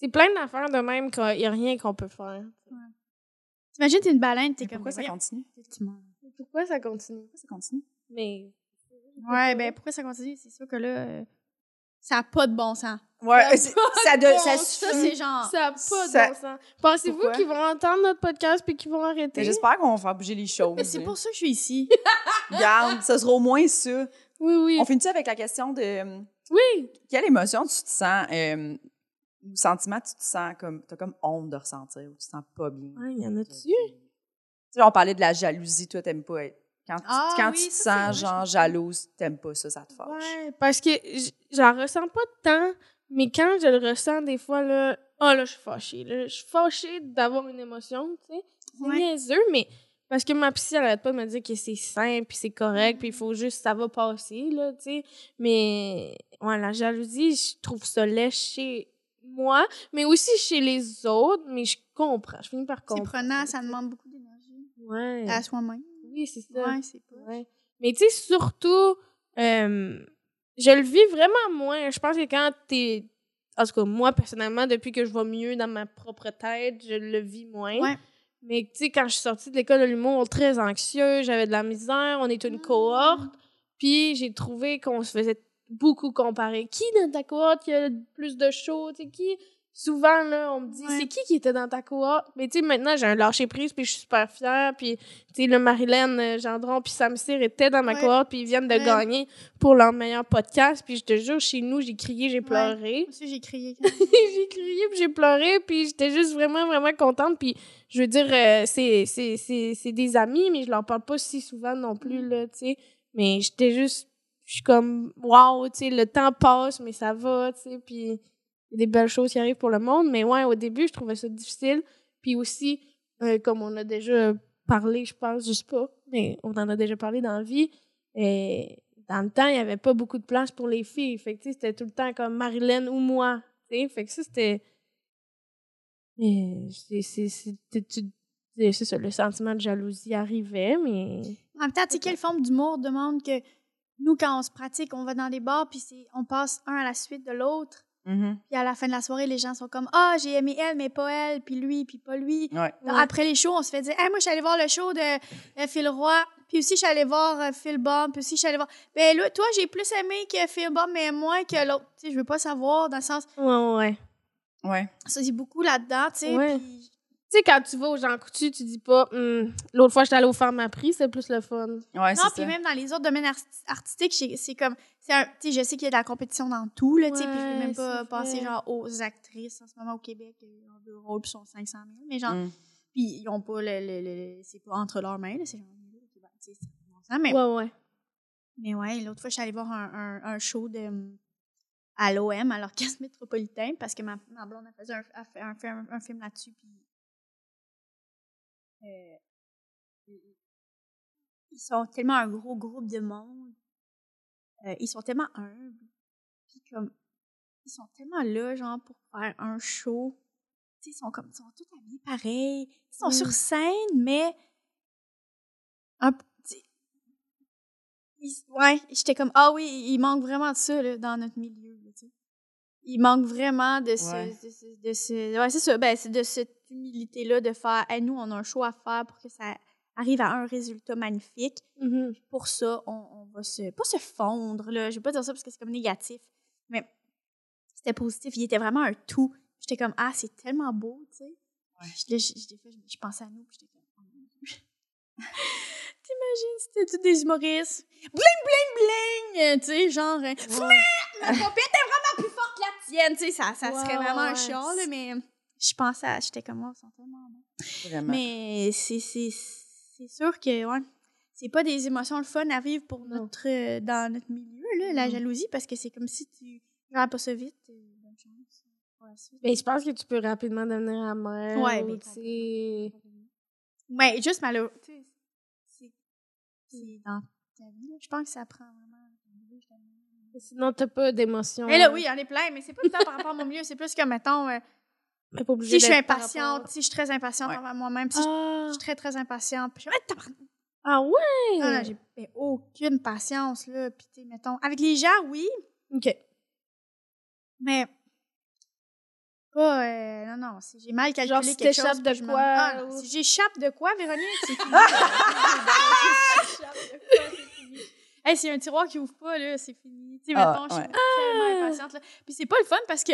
C'est plein d'affaires de même qu'il n'y a rien qu'on peut faire. T'imagines, t'es une baleine, t'es comme. Pourquoi ça continue? Pourquoi ça continue? Pourquoi ça continue? Mais... Ouais, ben pourquoi ça continue? C'est sûr que là, euh, ça n'a pas de bon sens. Ouais, c'est- ça, de, bon ça. Ça, c'est genre. Ça n'a pas Ça- de bon sens. Pensez-vous qu'ils vont entendre notre podcast puis qu'ils vont arrêter? J'espère qu'on va faire bouger les choses. Mais c'est pour ça que je suis ici. Regarde, ça sera au moins ça. Oui, oui. On finit avec la question de euh, Oui! quelle émotion tu te sens, euh, ou sentiment tu te sens comme, t'as comme honte de ressentir, ou tu te sens pas bien. Ouais, il y en a-tu? Tu sais, on parlait de la jalousie, toi, t'aimes pas être. Quand, tu- Ah quand oui, tu te sens, genre, jalouse, t'aimes pas ça, ça te fâche. Ouais, parce que j'en ressens pas tant, mais quand je le ressens des fois, là, oh là, je suis fâchée. Là. Je suis fâchée d'avoir une émotion, tu sais. C'est Ouais. niaiseux, mais parce que ma psy, elle arrête pas de me dire que c'est simple, puis c'est correct, puis il faut juste, ça va passer, là, tu sais. Mais, ouais, la jalousie, je trouve ça chez moi, mais aussi chez les autres, mais je comprends, je finis par C'est comprendre. prenant, ça demande beaucoup d'énergie. Ouais. À soi-même. Oui, c'est ça. Ouais, c'est. Ouais. Mais tu sais, surtout, euh, je le vis vraiment moins. Je pense que quand t'es. En tout cas, moi, personnellement, depuis que je vais mieux dans ma propre tête, je le vis moins. Ouais. Mais tu sais, quand je suis sortie de l'école de l'humour, très anxieuse, j'avais de la misère, on est une Ah. cohorte, puis j'ai trouvé qu'on se faisait beaucoup comparer. Qui dans ta cohorte qui a le plus de shows, tu sais, qui... Souvent, là, on me dit, Ouais. c'est qui qui était dans ta cohorte? Mais tu sais, maintenant, j'ai un lâcher-prise, puis je suis super fière, puis tu sais, le Marilyn euh, Gendron puis Sam Cyr étaient dans ma Ouais. cohorte, puis ils viennent de Ouais. gagner pour leur meilleur podcast, puis je te jure, chez nous, j'ai crié, j'ai pleuré. Moi aussi, j'ai crié. j'ai crié puis j'ai pleuré puis j'étais juste vraiment vraiment contente puis je veux dire euh, c'est c'est c'est c'est des amis mais je leur parle pas si souvent non plus là tu sais mais j'étais juste je suis comme waouh tu sais le temps passe mais ça va tu sais puis il y a des belles choses qui arrivent pour le monde mais ouais au début je trouvais ça difficile puis aussi euh, comme on a déjà parlé je pense je sais pas mais on en a déjà parlé dans la vie et dans le temps, il n'y avait pas beaucoup de place pour les filles. Fait que, tu sais, c'était tout le temps comme Marilyn ou moi. tu sais. Fait que ça, c'était. C'est- c'est ça, le sentiment de jalousie arrivait, mais. En même temps, tu sais, quelle forme d'humour demande que nous, quand on se pratique, on va dans des bars, puis c'est- on passe un à la suite de l'autre. Mhm. Puis à la fin de la soirée, les gens sont comme Ah, j'ai aimé elle, mais pas elle, puis lui, puis pas lui. Ouais. Après les shows, on se fait dire Hey, moi, je suis allée voir le show de euh, Phil Roy, puis aussi, je suis allée voir euh, Phil Bomb, puis aussi, je suis allée voir. Ben là, toi, j'ai plus aimé que Phil Bomb, mais moins que l'autre. Tu sais, je veux pas savoir, dans le sens. Ouais, ouais, ouais. Ouais. Ça, c'est beaucoup là-dedans, tu sais. Ouais. puis- Tu sais, quand tu vas au Jean Coutu, tu dis pas, Hum, l'autre fois, j'étais allée au Ferme à prix, c'est plus le fun. Ouais, Non, puis ça. même dans les autres domaines arti- artistiques, c'est- c'est comme. un- Tu sais, je sais qu'il y a de la compétition dans tout, là, tu sais, puis je Ouais, même pas vrai. genre, aux actrices en ce moment au Québec. Ils ont deux rôles, puis ils sont 500 000. Mais genre, Mm. puis ils ont pas le. le- le- c'est pas entre leurs mains, là, c'est genre. ok, tu sais, c'est bon sens, Mais, Ouais, ouais. mais ouais, l'autre fois, je suis allée voir un, un, un show de. hum, à l'OM, à l'Orchestre Métropolitain, parce que ma, ma blonde a fait un, a fait un, film- un film là-dessus, puis. Euh, ils sont tellement un gros groupe de monde. Euh, ils sont tellement humbles. Puis comme, ils sont tellement là, genre, pour faire un show. Ils sont comme, ils sont tous habillés pareil. Ils sont Mm. sur scène, mais. Un, ils- ouais, j'étais comme, ah oui, il manque vraiment de ça, là, dans notre milieu, là, tu sais. Il manque vraiment de ce. Ouais. De ce, de ce- ouais, c'est ça. Ben, c'est de cette humilité-là de faire, hey, nous, on a un show à faire pour que ça arrive à un résultat magnifique Mhm. pour ça, on, on va se. Pas se fondre, là. Je vais pas dire ça parce que c'est comme négatif. Mais c'était positif. Il était vraiment un tout. J'étais comme, ah, c'est tellement beau, tu sais. Je- je, je- pensais à nous, puis j'étais comme, oh mon Dieu. T'imagines, c'était tous des humoristes. Bling, bling, bling! Tu sais, genre, euh, ma pompette est vraiment que la tienne, tu sais. Ça, ça serait Ouais, vraiment un chiant, là, mais je pensais à. J'étais comme, oh, ils sont tellement bons. Vraiment. Mais c'est c'est- c'est sûr que ouais, c'est pas des émotions le fun à vivre pour notre euh, dans notre milieu là, la Non. jalousie parce que c'est comme si tu gères pas ça vite. euh, bonne chance. Mais je pense que tu peux rapidement devenir amère. Ouais, ou, mais tu sais- Ouais, juste malheureux. tu C'est dans ta vie. Je pense que ça prend vraiment. Sinon, t'as pas d'émotion. Mais là, oui, on est plein, mais c'est pas tout le temps par rapport à mon milieu. C'est plus que, mettons, euh, pas si je suis impatiente, rapport- si je suis très impatiente Ouais. envers moi-même, si je Ah, je suis très, très impatiente, puis je suis comme, Ah, ah ouais! Ah, non, j'ai aucune patience, là. Puis, tu sais, mettons, avec les gens, oui, OK. Mais pas euh, non non, si j'ai mal calculé Genre, si quelque chose, de quoi, Ah, non, ou- si j'échappe de quoi, Véronique, c'est. Si j'échappe de quoi. Hey, c'est un tiroir qui ouvre pas là, c'est fini. Tu sais, Ah, mettons, je suis tellement impatiente là. Puis c'est pas le fun parce que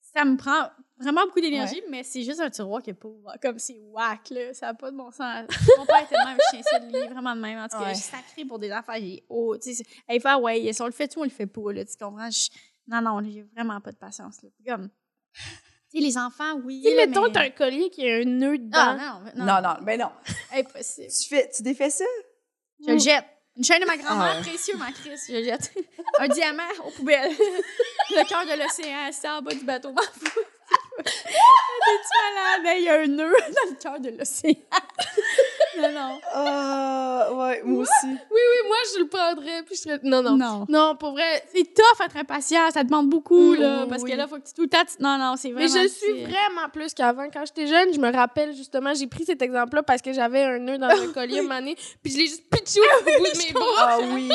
ça me prend vraiment beaucoup d'énergie, mais c'est juste un tiroir qui est pas ouvert. Comme c'est whack, là. Ça n'a pas de bon sens. Mon père était de même, ça de lui, vraiment de même. En tout cas, Ouais. je suis sacrée pour des affaires. J'ai, oh, tu sais, hey, faire, ouais, si on le fait tout, on le fait pas, là. Tu comprends? Je- non, non, j'ai vraiment pas de patience, là. Puis Comme, tu sais, les enfants, oui. Tu sais, mettons, mais- t'as un collier qui a un nœud dedans. Ah, non, non, Non, non, ben non. Impossible. Tu, fais, tu défais ça? Je le jette. Une chaîne de ma grand-mère, Ah. précieux, ma Chris, je jette. un diamant aux poubelles. le cœur de l'océan, c'est en bas du bateau. M'en fous. T'es-tu malade? Il y a un nœud dans le cœur de l'océan. non, non. Ah, ouais, moi aussi. Oui, oui, moi, je le prendrais, puis je serais... Non, non. Non. Non, pour vrai. C'est tough être impatient, ça demande beaucoup, Mm, là. parce oui. que là, faut que tu tout le temps. tu- Non, non, c'est Mais vraiment. je suis vraiment plus qu'avant. Quand j'étais jeune, je me rappelle justement, j'ai pris cet exemple-là parce que j'avais un nœud dans un collier une année, puis je l'ai juste pitché au bout de mes bras. Ah oui.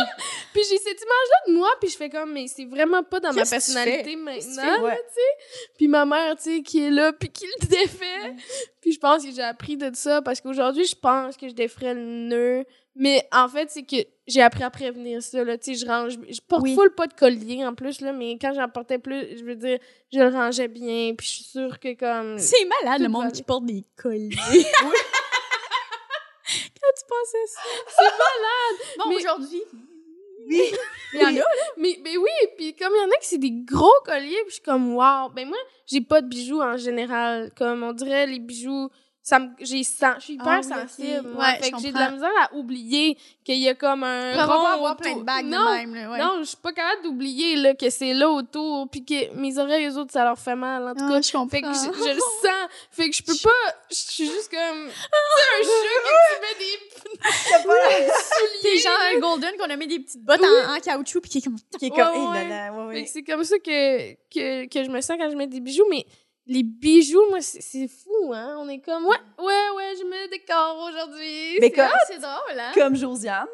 Puis j'ai cette image-là de moi, puis je fais comme, mais c'est vraiment pas dans ma personnalité maintenant, tu sais. Puis ma mère, tu sais, qui est là, puis qui le défait. Puis je pense que j'ai appris de ça parce qu'aujourd'hui, je pense que je déferais le nœud. Mais en fait, c'est que j'ai appris à prévenir ça, là. Tu sais, je range. Je porte Oui. full pas de collier en plus, là, mais quand j'en portais plus, je veux dire, je le rangeais bien, puis je suis sûre que comme. C'est malade, le monde qui porte des colliers. tu pensais ça? C'est malade. Bon, Mais- aujourd'hui. Oui. Il y en a. Mais, mais oui, puis comme il y en a qui c'est des gros colliers, puis je suis comme wow. Ben moi, j'ai pas de bijoux en général. Comme on dirait les bijoux, ça me j'ai je suis hyper Ah oui, ok. sensible. moi. Ouais, fait que j'ai de la misère à oublier qu'il y a comme un va rond pas avoir plein de bagues non, de même, là. Ouais. Non, je suis pas capable d'oublier là que c'est là autour, puis que mes oreilles aux autres ça leur fait mal en tout Ah, cas. je comprends. Fait que je, je le sens. Fait que je peux pas. Je suis juste comme. C'est un chat que tu mets des C'est genre un golden qu'on a mis des petites bottes en, en caoutchouc puis qui est comme Qui est Ouais, comme, ouais. eh là là, ouais, Fait ouais. que c'est comme ça que, que, que je me sens quand je mets des bijoux, mais les bijoux, moi, c'est fou, hein? On est comme, ouais, ouais, ouais, je mets des corps aujourd'hui. Mais C'est- comme, c'est drôle hein. comme Josiane,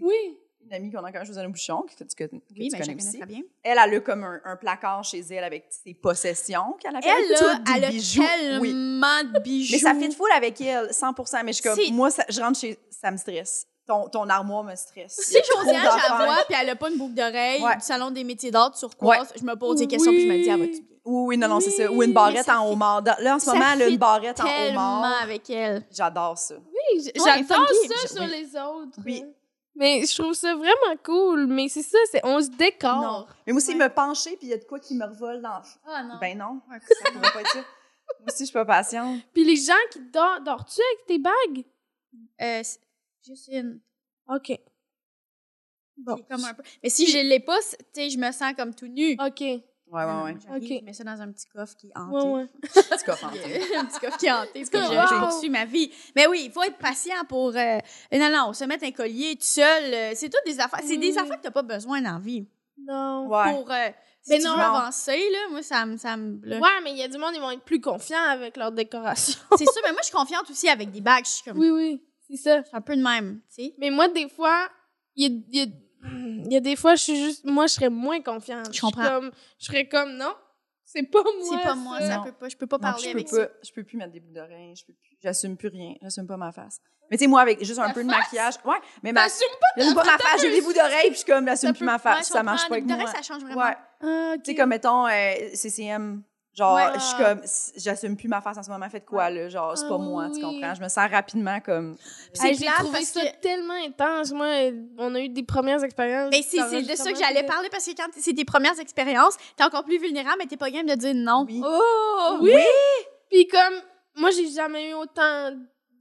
Oui. une amie qu'on a quand Josiane Bouchon, que tu, que, que Oui, tu mais je connais aussi. bien. Elle, elle a comme un, un placard chez elle avec ses possessions qu'elle a fait. Elle des elle a bijoux. Oui. tellement de bijoux. Mais ça fait de foule avec elle, 100% Mais je suis comme, moi, ça- je rentre chez, ça me stresse. Ton, ton armoire me stresse. Si a Josiane, je la vois, puis elle a pas une boucle d'oreille Ouais. du salon des métiers d'art turquoise, je me pose des questions puis je me dis, elle va Oui, oui, non, non, c'est ça. Ou une barrette en homard. Là, en ce ça moment, elle a une barrette en tellement homard. avec elle. J'adore ça. Oui, Ouais, j'adore ça Je- sur oui. les autres. Oui. Mais je trouve ça vraiment cool. Mais c'est ça, c'est on se décore. Non. Mais moi aussi, me pencher, puis il y a de quoi qui me revole dans... Ah non. Ben non, ça pourrait pas être ça. Moi aussi, je suis pas patiente. Puis les gens qui dorment, dors-tu avec tes bagues? Euh, juste une. OK. Bon. C'est comme un peu. Mais si je l'ai pas, tu sais, je me sens comme tout nu. OK. Ouais, Ouais, ouais, ouais. J'arrive, Ok. Je mets ça dans un petit coffre qui est hanté. ouais. Petit coffre hanté. un petit coffre qui est hanté. Wow. je, je poursuis ma vie. Mais oui, il faut être patient pour. euh, non, non, se mettre un collier tout seul. euh, c'est toutes des affaires. C'est des Oui. affaires que t'as pas besoin dans la vie. Non. Ouais. Pour, euh, si Mais tu non. veux avancer, là, moi, ça, me- ça me bloque. Ouais, mais il y a du monde, ils vont être plus confiants avec leur décoration. C'est sûr, mais moi, je suis confiante aussi avec des bagues. Je suis comme, oui, oui, c'est ça. c'est un peu de même, tu sais. Mais moi, des fois, il y a, il y a- il y a des fois, je suis juste. Moi, je serais moins confiante. Je comprends. comme- Je serais comme, non, c'est pas moi. C'est pas moi, ça Non. peut pas. Je peux pas Non, parler je peux avec pas, ça. je peux plus mettre des boucles d'oreilles, je peux plus, j'assume plus rien, j'assume pas ma face. Mais tu sais, moi, avec juste un Ta peu de maquillage, ouais, mais ma, T'assumes pas j'assume pas ma face, j'ai des boucles d'oreilles, puis je suis comme, j'assume plus ma face, ça marche pas avec moi. ça change vraiment. Ouais. Ah, Tu sais, comme mettons euh, CCM, genre, Ouais. je suis comme, j'assume plus ma face en ce moment, faites quoi, là? Genre, c'est Ah, pas oui, moi, tu comprends? Je me sens rapidement comme. C'est Hey, J'ai trouvé ça que- tellement intense. Moi, on a eu des premières expériences. Mais c'est c'est de ça que j'allais parler parce que quand c'est tes premières expériences, t'es encore plus vulnérable, mais t'es pas game de dire non. Oui. Oh! Oui! Puis comme, moi, j'ai jamais eu autant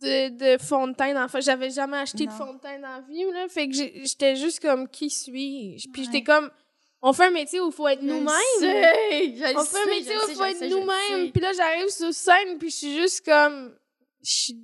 de, de fond de teint dans Enfin, j'avais jamais acheté de fond de teint dans la vie, là. Fait que j'étais juste comme, qui suis-je? Puis Ouais. j'étais comme, on fait un métier où il faut être nous-mêmes. On fait un métier où il faut être nous-mêmes. Puis là, j'arrive sur scène, puis je suis juste comme, je suis-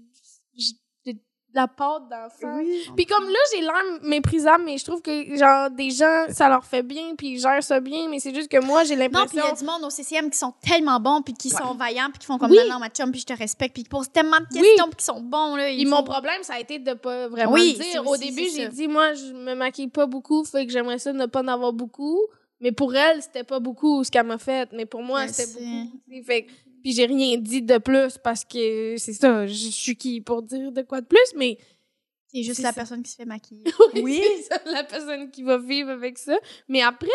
la pâte d'enfant. Oui. Puis comme là, j'ai l'air méprisable, mais je trouve que genre des gens, ça leur fait bien, puis ils gèrent ça bien, mais c'est juste que moi, j'ai Non, puis il y l'impression... a du monde au CCM qui sont tellement bons, puis qui Ouais. sont vaillants, puis qui font comme Oui. non, non, ma chum, puis je te respecte, puis qui posent tellement de Oui. questions, puis qui sont bons, là. Puis ils mon problème, ça a été de pas vraiment Oui, le dire. Au début, j'ai dit, moi, je me maquille pas beaucoup, fait que j'aimerais ça ne pas en avoir beaucoup. Mais pour elle, c'était pas beaucoup ce qu'elle m'a fait. Mais pour moi, Je c'était beaucoup. Fait que- puis j'ai rien dit de plus parce que c'est ça, je suis qui pour dire de quoi de plus, mais C'est juste la ça. personne qui se fait maquiller. oui, ça, la personne qui va vivre avec ça. Mais après,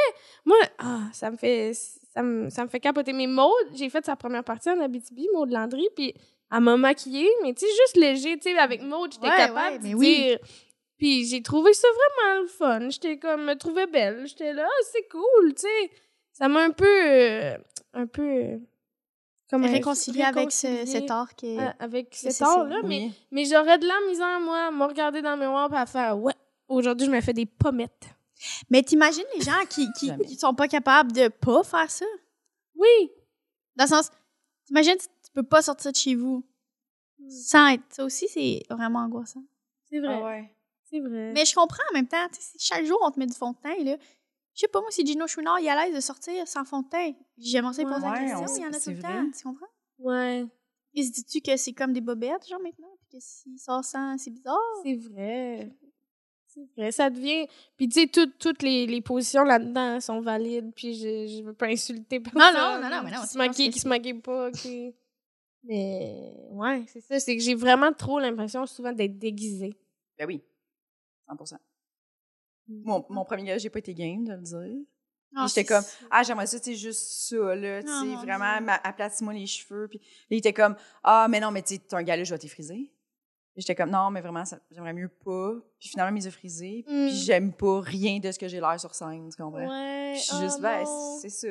moi, ah, ça me fait ça me, ça me fait capoter. Mais Maud, j'ai fait sa première partie en Abitibi, Maud Landry, puis elle m'a maquillée, mais tu sais, juste léger, tu sais, avec Maud, j'étais Ouais, capable ouais, de mais oui. dire... Puis j'ai trouvé ça vraiment le fun. J'étais comme, me trouvais belle. J'étais là, Ah, c'est cool, tu sais. Ça m'a un peu... euh, un peu... comment Réconcilier avec ce, cet art qui est. euh, avec cet art-là, Oui. mais mais j'aurais de la misère, moi, à me regarder dans le miroir et à faire Ouais, aujourd'hui, je me fais des pommettes. Mais t'imagines les gens qui, qui, sont pas capables de pas faire ça? Oui. Dans le sens, t'imagines, tu tu peux pas sortir de chez vous sans être. Ça aussi, c'est vraiment angoissant. C'est vrai. Ah ouais. C'est vrai. Mais je comprends en même temps, tu sais, si chaque jour on te met du fond de teint, là. Je sais pas, moi, si Gino Chouinard il est à l'aise de sortir sans fond de teint, j'aimerais ça lui poser Ouais, la on question, il y en a tout le temps, vrai. tu comprends? Ouais, Et se dis-tu que c'est comme des bobettes, genre, maintenant? Puis que s'il sort sans, c'est bizarre? c'est vrai. C'est vrai. Ça devient. Puis, tu sais, toutes- toutes les, les positions là-dedans sont valides. Puis, je, je veux pas insulter personne. non, non, non, mais non, Qui se maquille, qui se maquille pas. Qui... Mais, ouais, c'est ça. C'est que j'ai vraiment trop l'impression souvent d'être déguisée. Ben oui. 100 Mon, mon premier gars, j'ai pas été game de le dire. Ah, j'étais comme, ah, j'aimerais ça, tu juste ça, là, tu sais, vraiment, aplatis-moi les cheveux. Puis il était comme, ah, mais non, mais tu t'as un gars là, je vais t'effriser. J'étais comme, non, mais vraiment, j'aimerais mieux pas. Puis finalement, il m'a frisé. Mm. Puis j'aime pas rien de ce que j'ai l'air sur scène, tu comprends? Ouais. Puis je suis oh juste, ben, c'est ça.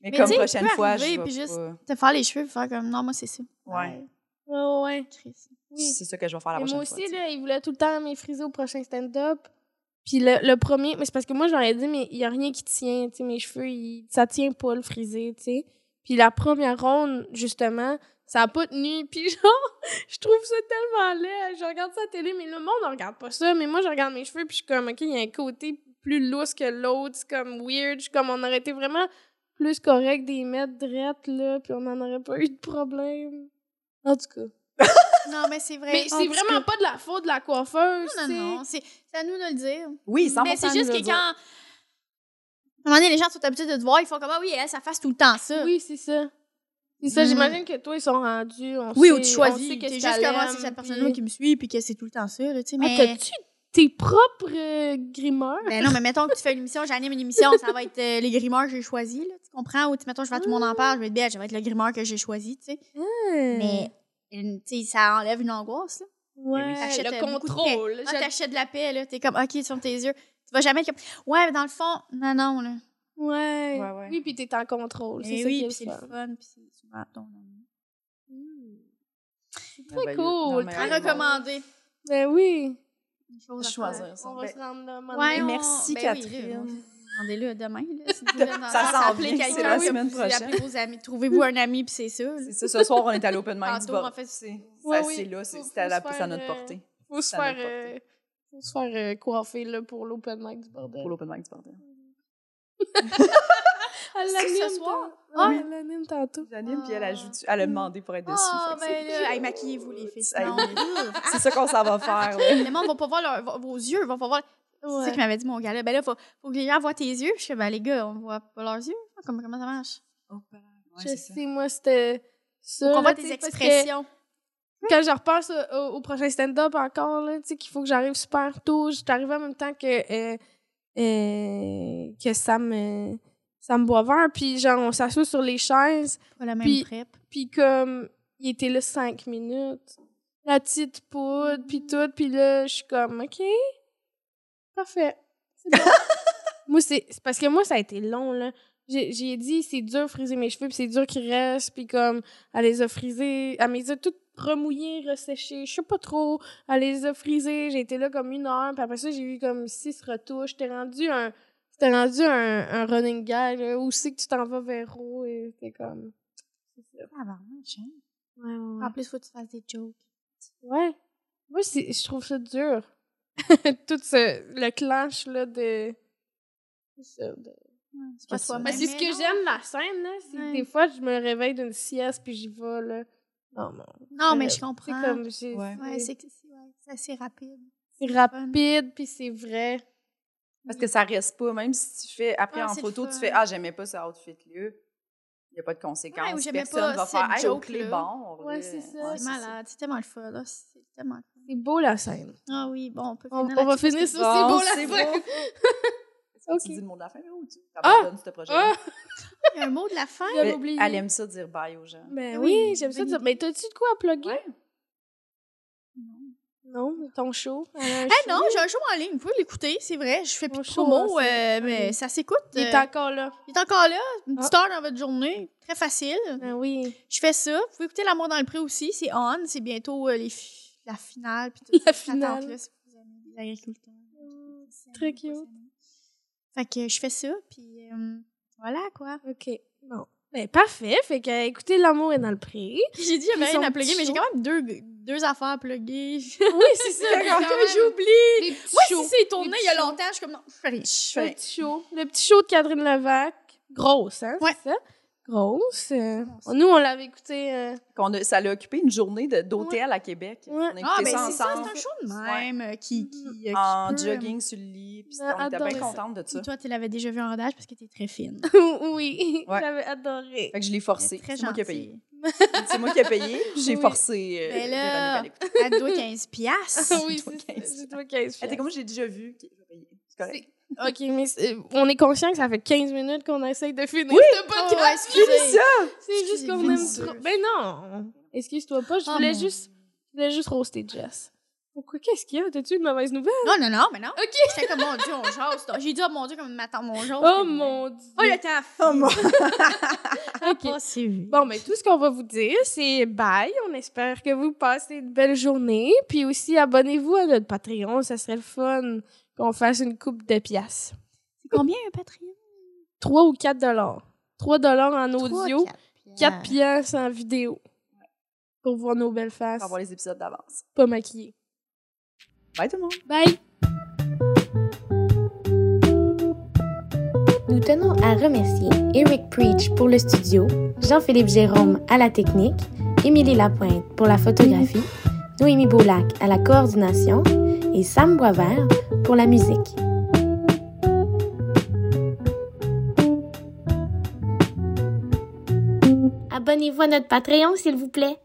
Mais, Mais comme prochaine tu peux fois, arriver, je vais puis juste- pas- Te faire les cheveux, puis faire comme, non, moi, c'est ça. Ouais. Ouais, ouais. C'est ça que je vais faire la Mais prochaine moi fois. aussi, là, il voulait tout le temps m'effriser au prochain stand-up. Puis le, le premier, mais c'est parce que moi, j'aurais dit, mais il y a rien qui tient, tu sais, mes cheveux, ils- ça tient pas le frisé, tu sais. Puis la première ronde, justement, ça a pas tenu. Puis genre, je trouve ça tellement laid. Je regarde ça à la télé, mais le monde ne regarde pas ça. Mais moi, je regarde mes cheveux, puis je suis comme, OK, il y a un côté plus lousse que l'autre. C'est comme weird. Je suis comme, on aurait été vraiment plus correct des mettre drettes, là, puis on n'en aurait pas eu de problème. En tout cas. Non, mais c'est vrai. Mais c'est vraiment pas de la faute de la coiffeuse. Non, tu sais. non, non. C'est c'est à nous de le dire. Oui, 100 Mais c'est juste que quand. À un moment donné, les gens sont habitués de te voir, ils font comme, ah oui, elle, ça fasse tout le temps ça. Oui, c'est ça. C'est ça, Mm. j'imagine que toi, ils sont rendus. On Oui, sait, ou tu on choisis. sait T'es juste comme, ah, c'est cette puis- personne-là qui me suit, puis que c'est tout le temps ça, là, tu sais. Ah, Mais. t'as-tu tes propres euh, grimeurs? Ben non, mais mettons que tu fais une émission, j'anime une émission, ça va être euh, les grimeurs que j'ai choisis, là, tu comprends? Ou tu- mettons, je vais à tout le monde en parle, je vais être bête, ça va être le grimeur que j'ai choisi, tu sais. Mais, une- tu sais, ça enlève une angoisse, là. Ouais, T'achètes, le euh, beaucoup de contrôle. Ah, t'achètes de la paix, là. T'es comme, OK, tu fermes tes yeux. Tu vas jamais être comme, ouais, mais dans le fond, non, non, là. Ouais. Ouais, ouais. Oui, puis t'es en contrôle. C'est ça oui, qui est puis c'est le fun. fun, puis c'est souvent ton ami. Mm. C'est très cool. Très recommander. Ben oui. Chose à Choisir ça. On va Ben, se rendre là. Ouais, on- Merci, ben oui, Catherine. là, on- Rendez-le demain, là. si vous Ça s'en c'est la oui, semaine prochaine. vos amis. Trouvez-vous un ami, puis c'est ça. C'est ça, ce soir, on est à l'open mic du en fait, C'est Ouais, oui. c'est là, c'est à, à notre euh, portée. Faut se faire, euh, faut se faire euh, coiffer là, pour l'open mic du bordel. Pour l'open mic du bordel. Elle l'anime ce soir? Ah. Ouais, elle l'anime tantôt. J'anime, puis elle a, joué- elle a demandé pour être dessus. Ah, ben c'est- là, hey, maquillez-vous, les filles. C'est ça qu'on s'en va faire. là. Le monde va pas voir leur- vos- vos yeux, ils vont pas voir. C'est ça Ouais. qu'il m'avait dit, mon gars. Là, ben là, faut, faut que les gens voient tes yeux. Je fais, ben les gars, on voit pas leurs yeux. Comment, comment ça marche? Ouais, je c'est ça. sais, moi, c'était ça. On voit tes expressions. Quand je repense au, prochain stand-up encore, là, tu sais, qu'il faut que j'arrive super tôt. J'étais arrivée en même temps que, euh, euh, que Sam, euh, Sam Boisvert. Puis, genre, on s'assoit sur les chaises. Pas la même Puis- prep. Puis, comme, il était là cinq minutes. La petite poudre, puis tout. Puis là, je suis comme, OK, parfait. Bon. moi, c'est parce que moi, ça a été long, là. J'ai dit, c'est dur de friser mes cheveux, puis c'est dur qu'ils restent, puis comme, elle les a frisés, elle me les a toutes remouillées, resséchées, je sais pas trop, elle les a frisées, j'ai été là comme une heure, puis après ça, j'ai eu comme six retouches, j'étais rendu un, rendu un, un running gag, là, où c'est que tu t'en vas vers haut, et comme, c'est ça. Ah, ben, machin. Ouais, ouais, En plus, faut que tu fasses des jokes. Ouais. Moi, je trouve ça dur. Tout ce, le clash, là, de... c'est C'est pas ça. toi-même. Mais c'est ce que j'aime, la scène, là. C'est Ouais. que des fois, je me réveille d'une sieste, puis j'y vais, là. Non, non. Non, mais Euh, je C'est comprends. comme... Ouais. Ouais, c'est c'est que c'est ouais, c'est assez rapide. c'est rapide, puis c'est vrai. Parce que ça reste pas, même si tu fais, après Ah, en photo, tu fais Ah, j'aimais pas ce outfit-là. Il n'y a pas de Ouais, conséquences. j'aimais Personne pas va faire Hey, au joke-là. clé bon. Ouais, c'est ça. c'est malade. C'est tellement le fun, là. C'est tellement le fun. C'est beau, la scène. Ah oui, bon, on peut On, finir on va là-dessus finir sur c'est beau, la c'est scène. beau. Est-ce que Ok. tu dis le mot de la fin là, ou tu Ah! abandonnes ce projet Ah! Il y a un mot de la fin? Mais. Elle aime ça dire bye aux gens. Ben Ah oui, oui, j'aime ça dire. Mais t'as-tu de quoi à plugger? Ouais. Non, ton show. Elle a un Eh show. non, j'ai un show en ligne. Vous pouvez l'écouter, c'est vrai. Je fais plus de promo, hein, euh, mais ça s'écoute. Il est euh, encore là. il est encore là. Une petite Ah. heure dans votre journée. Très facile. Ben oui. Je fais ça. Vous pouvez écouter L'amour dans le pré aussi. C'est on. C'est bientôt euh, les fi- la finale. Puis toute La cette finale. attente-là, si vous aimez les agriculteurs. C'est très cute. Fait que je fais ça. Puis euh, voilà, quoi. OK. Bon. Ben, parfait. Fait que, écoutez, l'amour est dans le prix. J'ai dit, Puis rien à plugger, mais j'ai quand même deux, deux affaires à plugger. Oui, c'est ça. quand même. J'oublie. Moi, shows. si c'est tourné il y a longtemps, je suis comme non, je fais rien. Fais petit show. Le petit show de Catherine Levac. Grosse, hein? Ouais. C'est ça? Grosse. euh, nous, on l'avait écouté. euh, Qu'on a- ça l'a occupé une journée de- d'hôtel à Québec. Ouais. On a écouté Ah, ben ça c'est ça, c'est ensemble. un show de même euh, qui, qui, euh, qui en peut, euh, jogging sur le lit. Puis On on était bien contente de ça. Puis toi, tu l'avais déjà vu en rodage parce que t'es très fine. oui. Ouais. J'avais adoré. Fait que je l'ai forcé. Très C'est moi qui ai payé. C'est moi qui ai payé. J'ai Oui. forcé euh, Mais là, Véronique à l'écouter. Elle doit 15 piastres. oui, c'est ça. 15. C'est toi 15 Elle était comme j'ai déjà vu. C'est correct. OK, mais c'est- on est conscient que ça fait 15 minutes qu'on essaye de finir Oui! ce Oh, podcast. ouais, excusez. ça! C'est juste qu'on aime trop. Ben non! Excuse-toi pas, je Oh, voulais juste. Je voulais juste roaster Jess. Pourquoi? Qu'est-ce qu'il y a? T'as-tu une mauvaise nouvelle? Non, non, non, mais non. OK. J'étais comme, mon Dieu, on jase. J'ai dit, oh mon Dieu, comme ma tante, mon jase. Oh mon dieu! Oh, le temps. Oh, mon- OK. Oh, c'est vu. Bon, mais tout ce qu'on va vous dire, c'est bye. On espère que vous passez une belle journée. Puis aussi, abonnez-vous à notre Patreon. Ça serait le fun qu'on fasse une coupe de pièces. C'est combien un Patreon? 3 ou 4 dollars. 3 dollars en audio, Trois, 4 pièces en vidéo. Pour voir nos belles faces. Pour avoir les épisodes d'avance. Pas maquillées. Bye tout le monde! Bye! Nous tenons à remercier Eric Preach pour le studio, Jean-Philippe Jérôme à la technique, Émilie Lapointe pour la photographie, Noémie Boulac à la coordination et Sam Boisvert pour la musique. Abonnez-vous à notre Patreon, s'il vous plaît.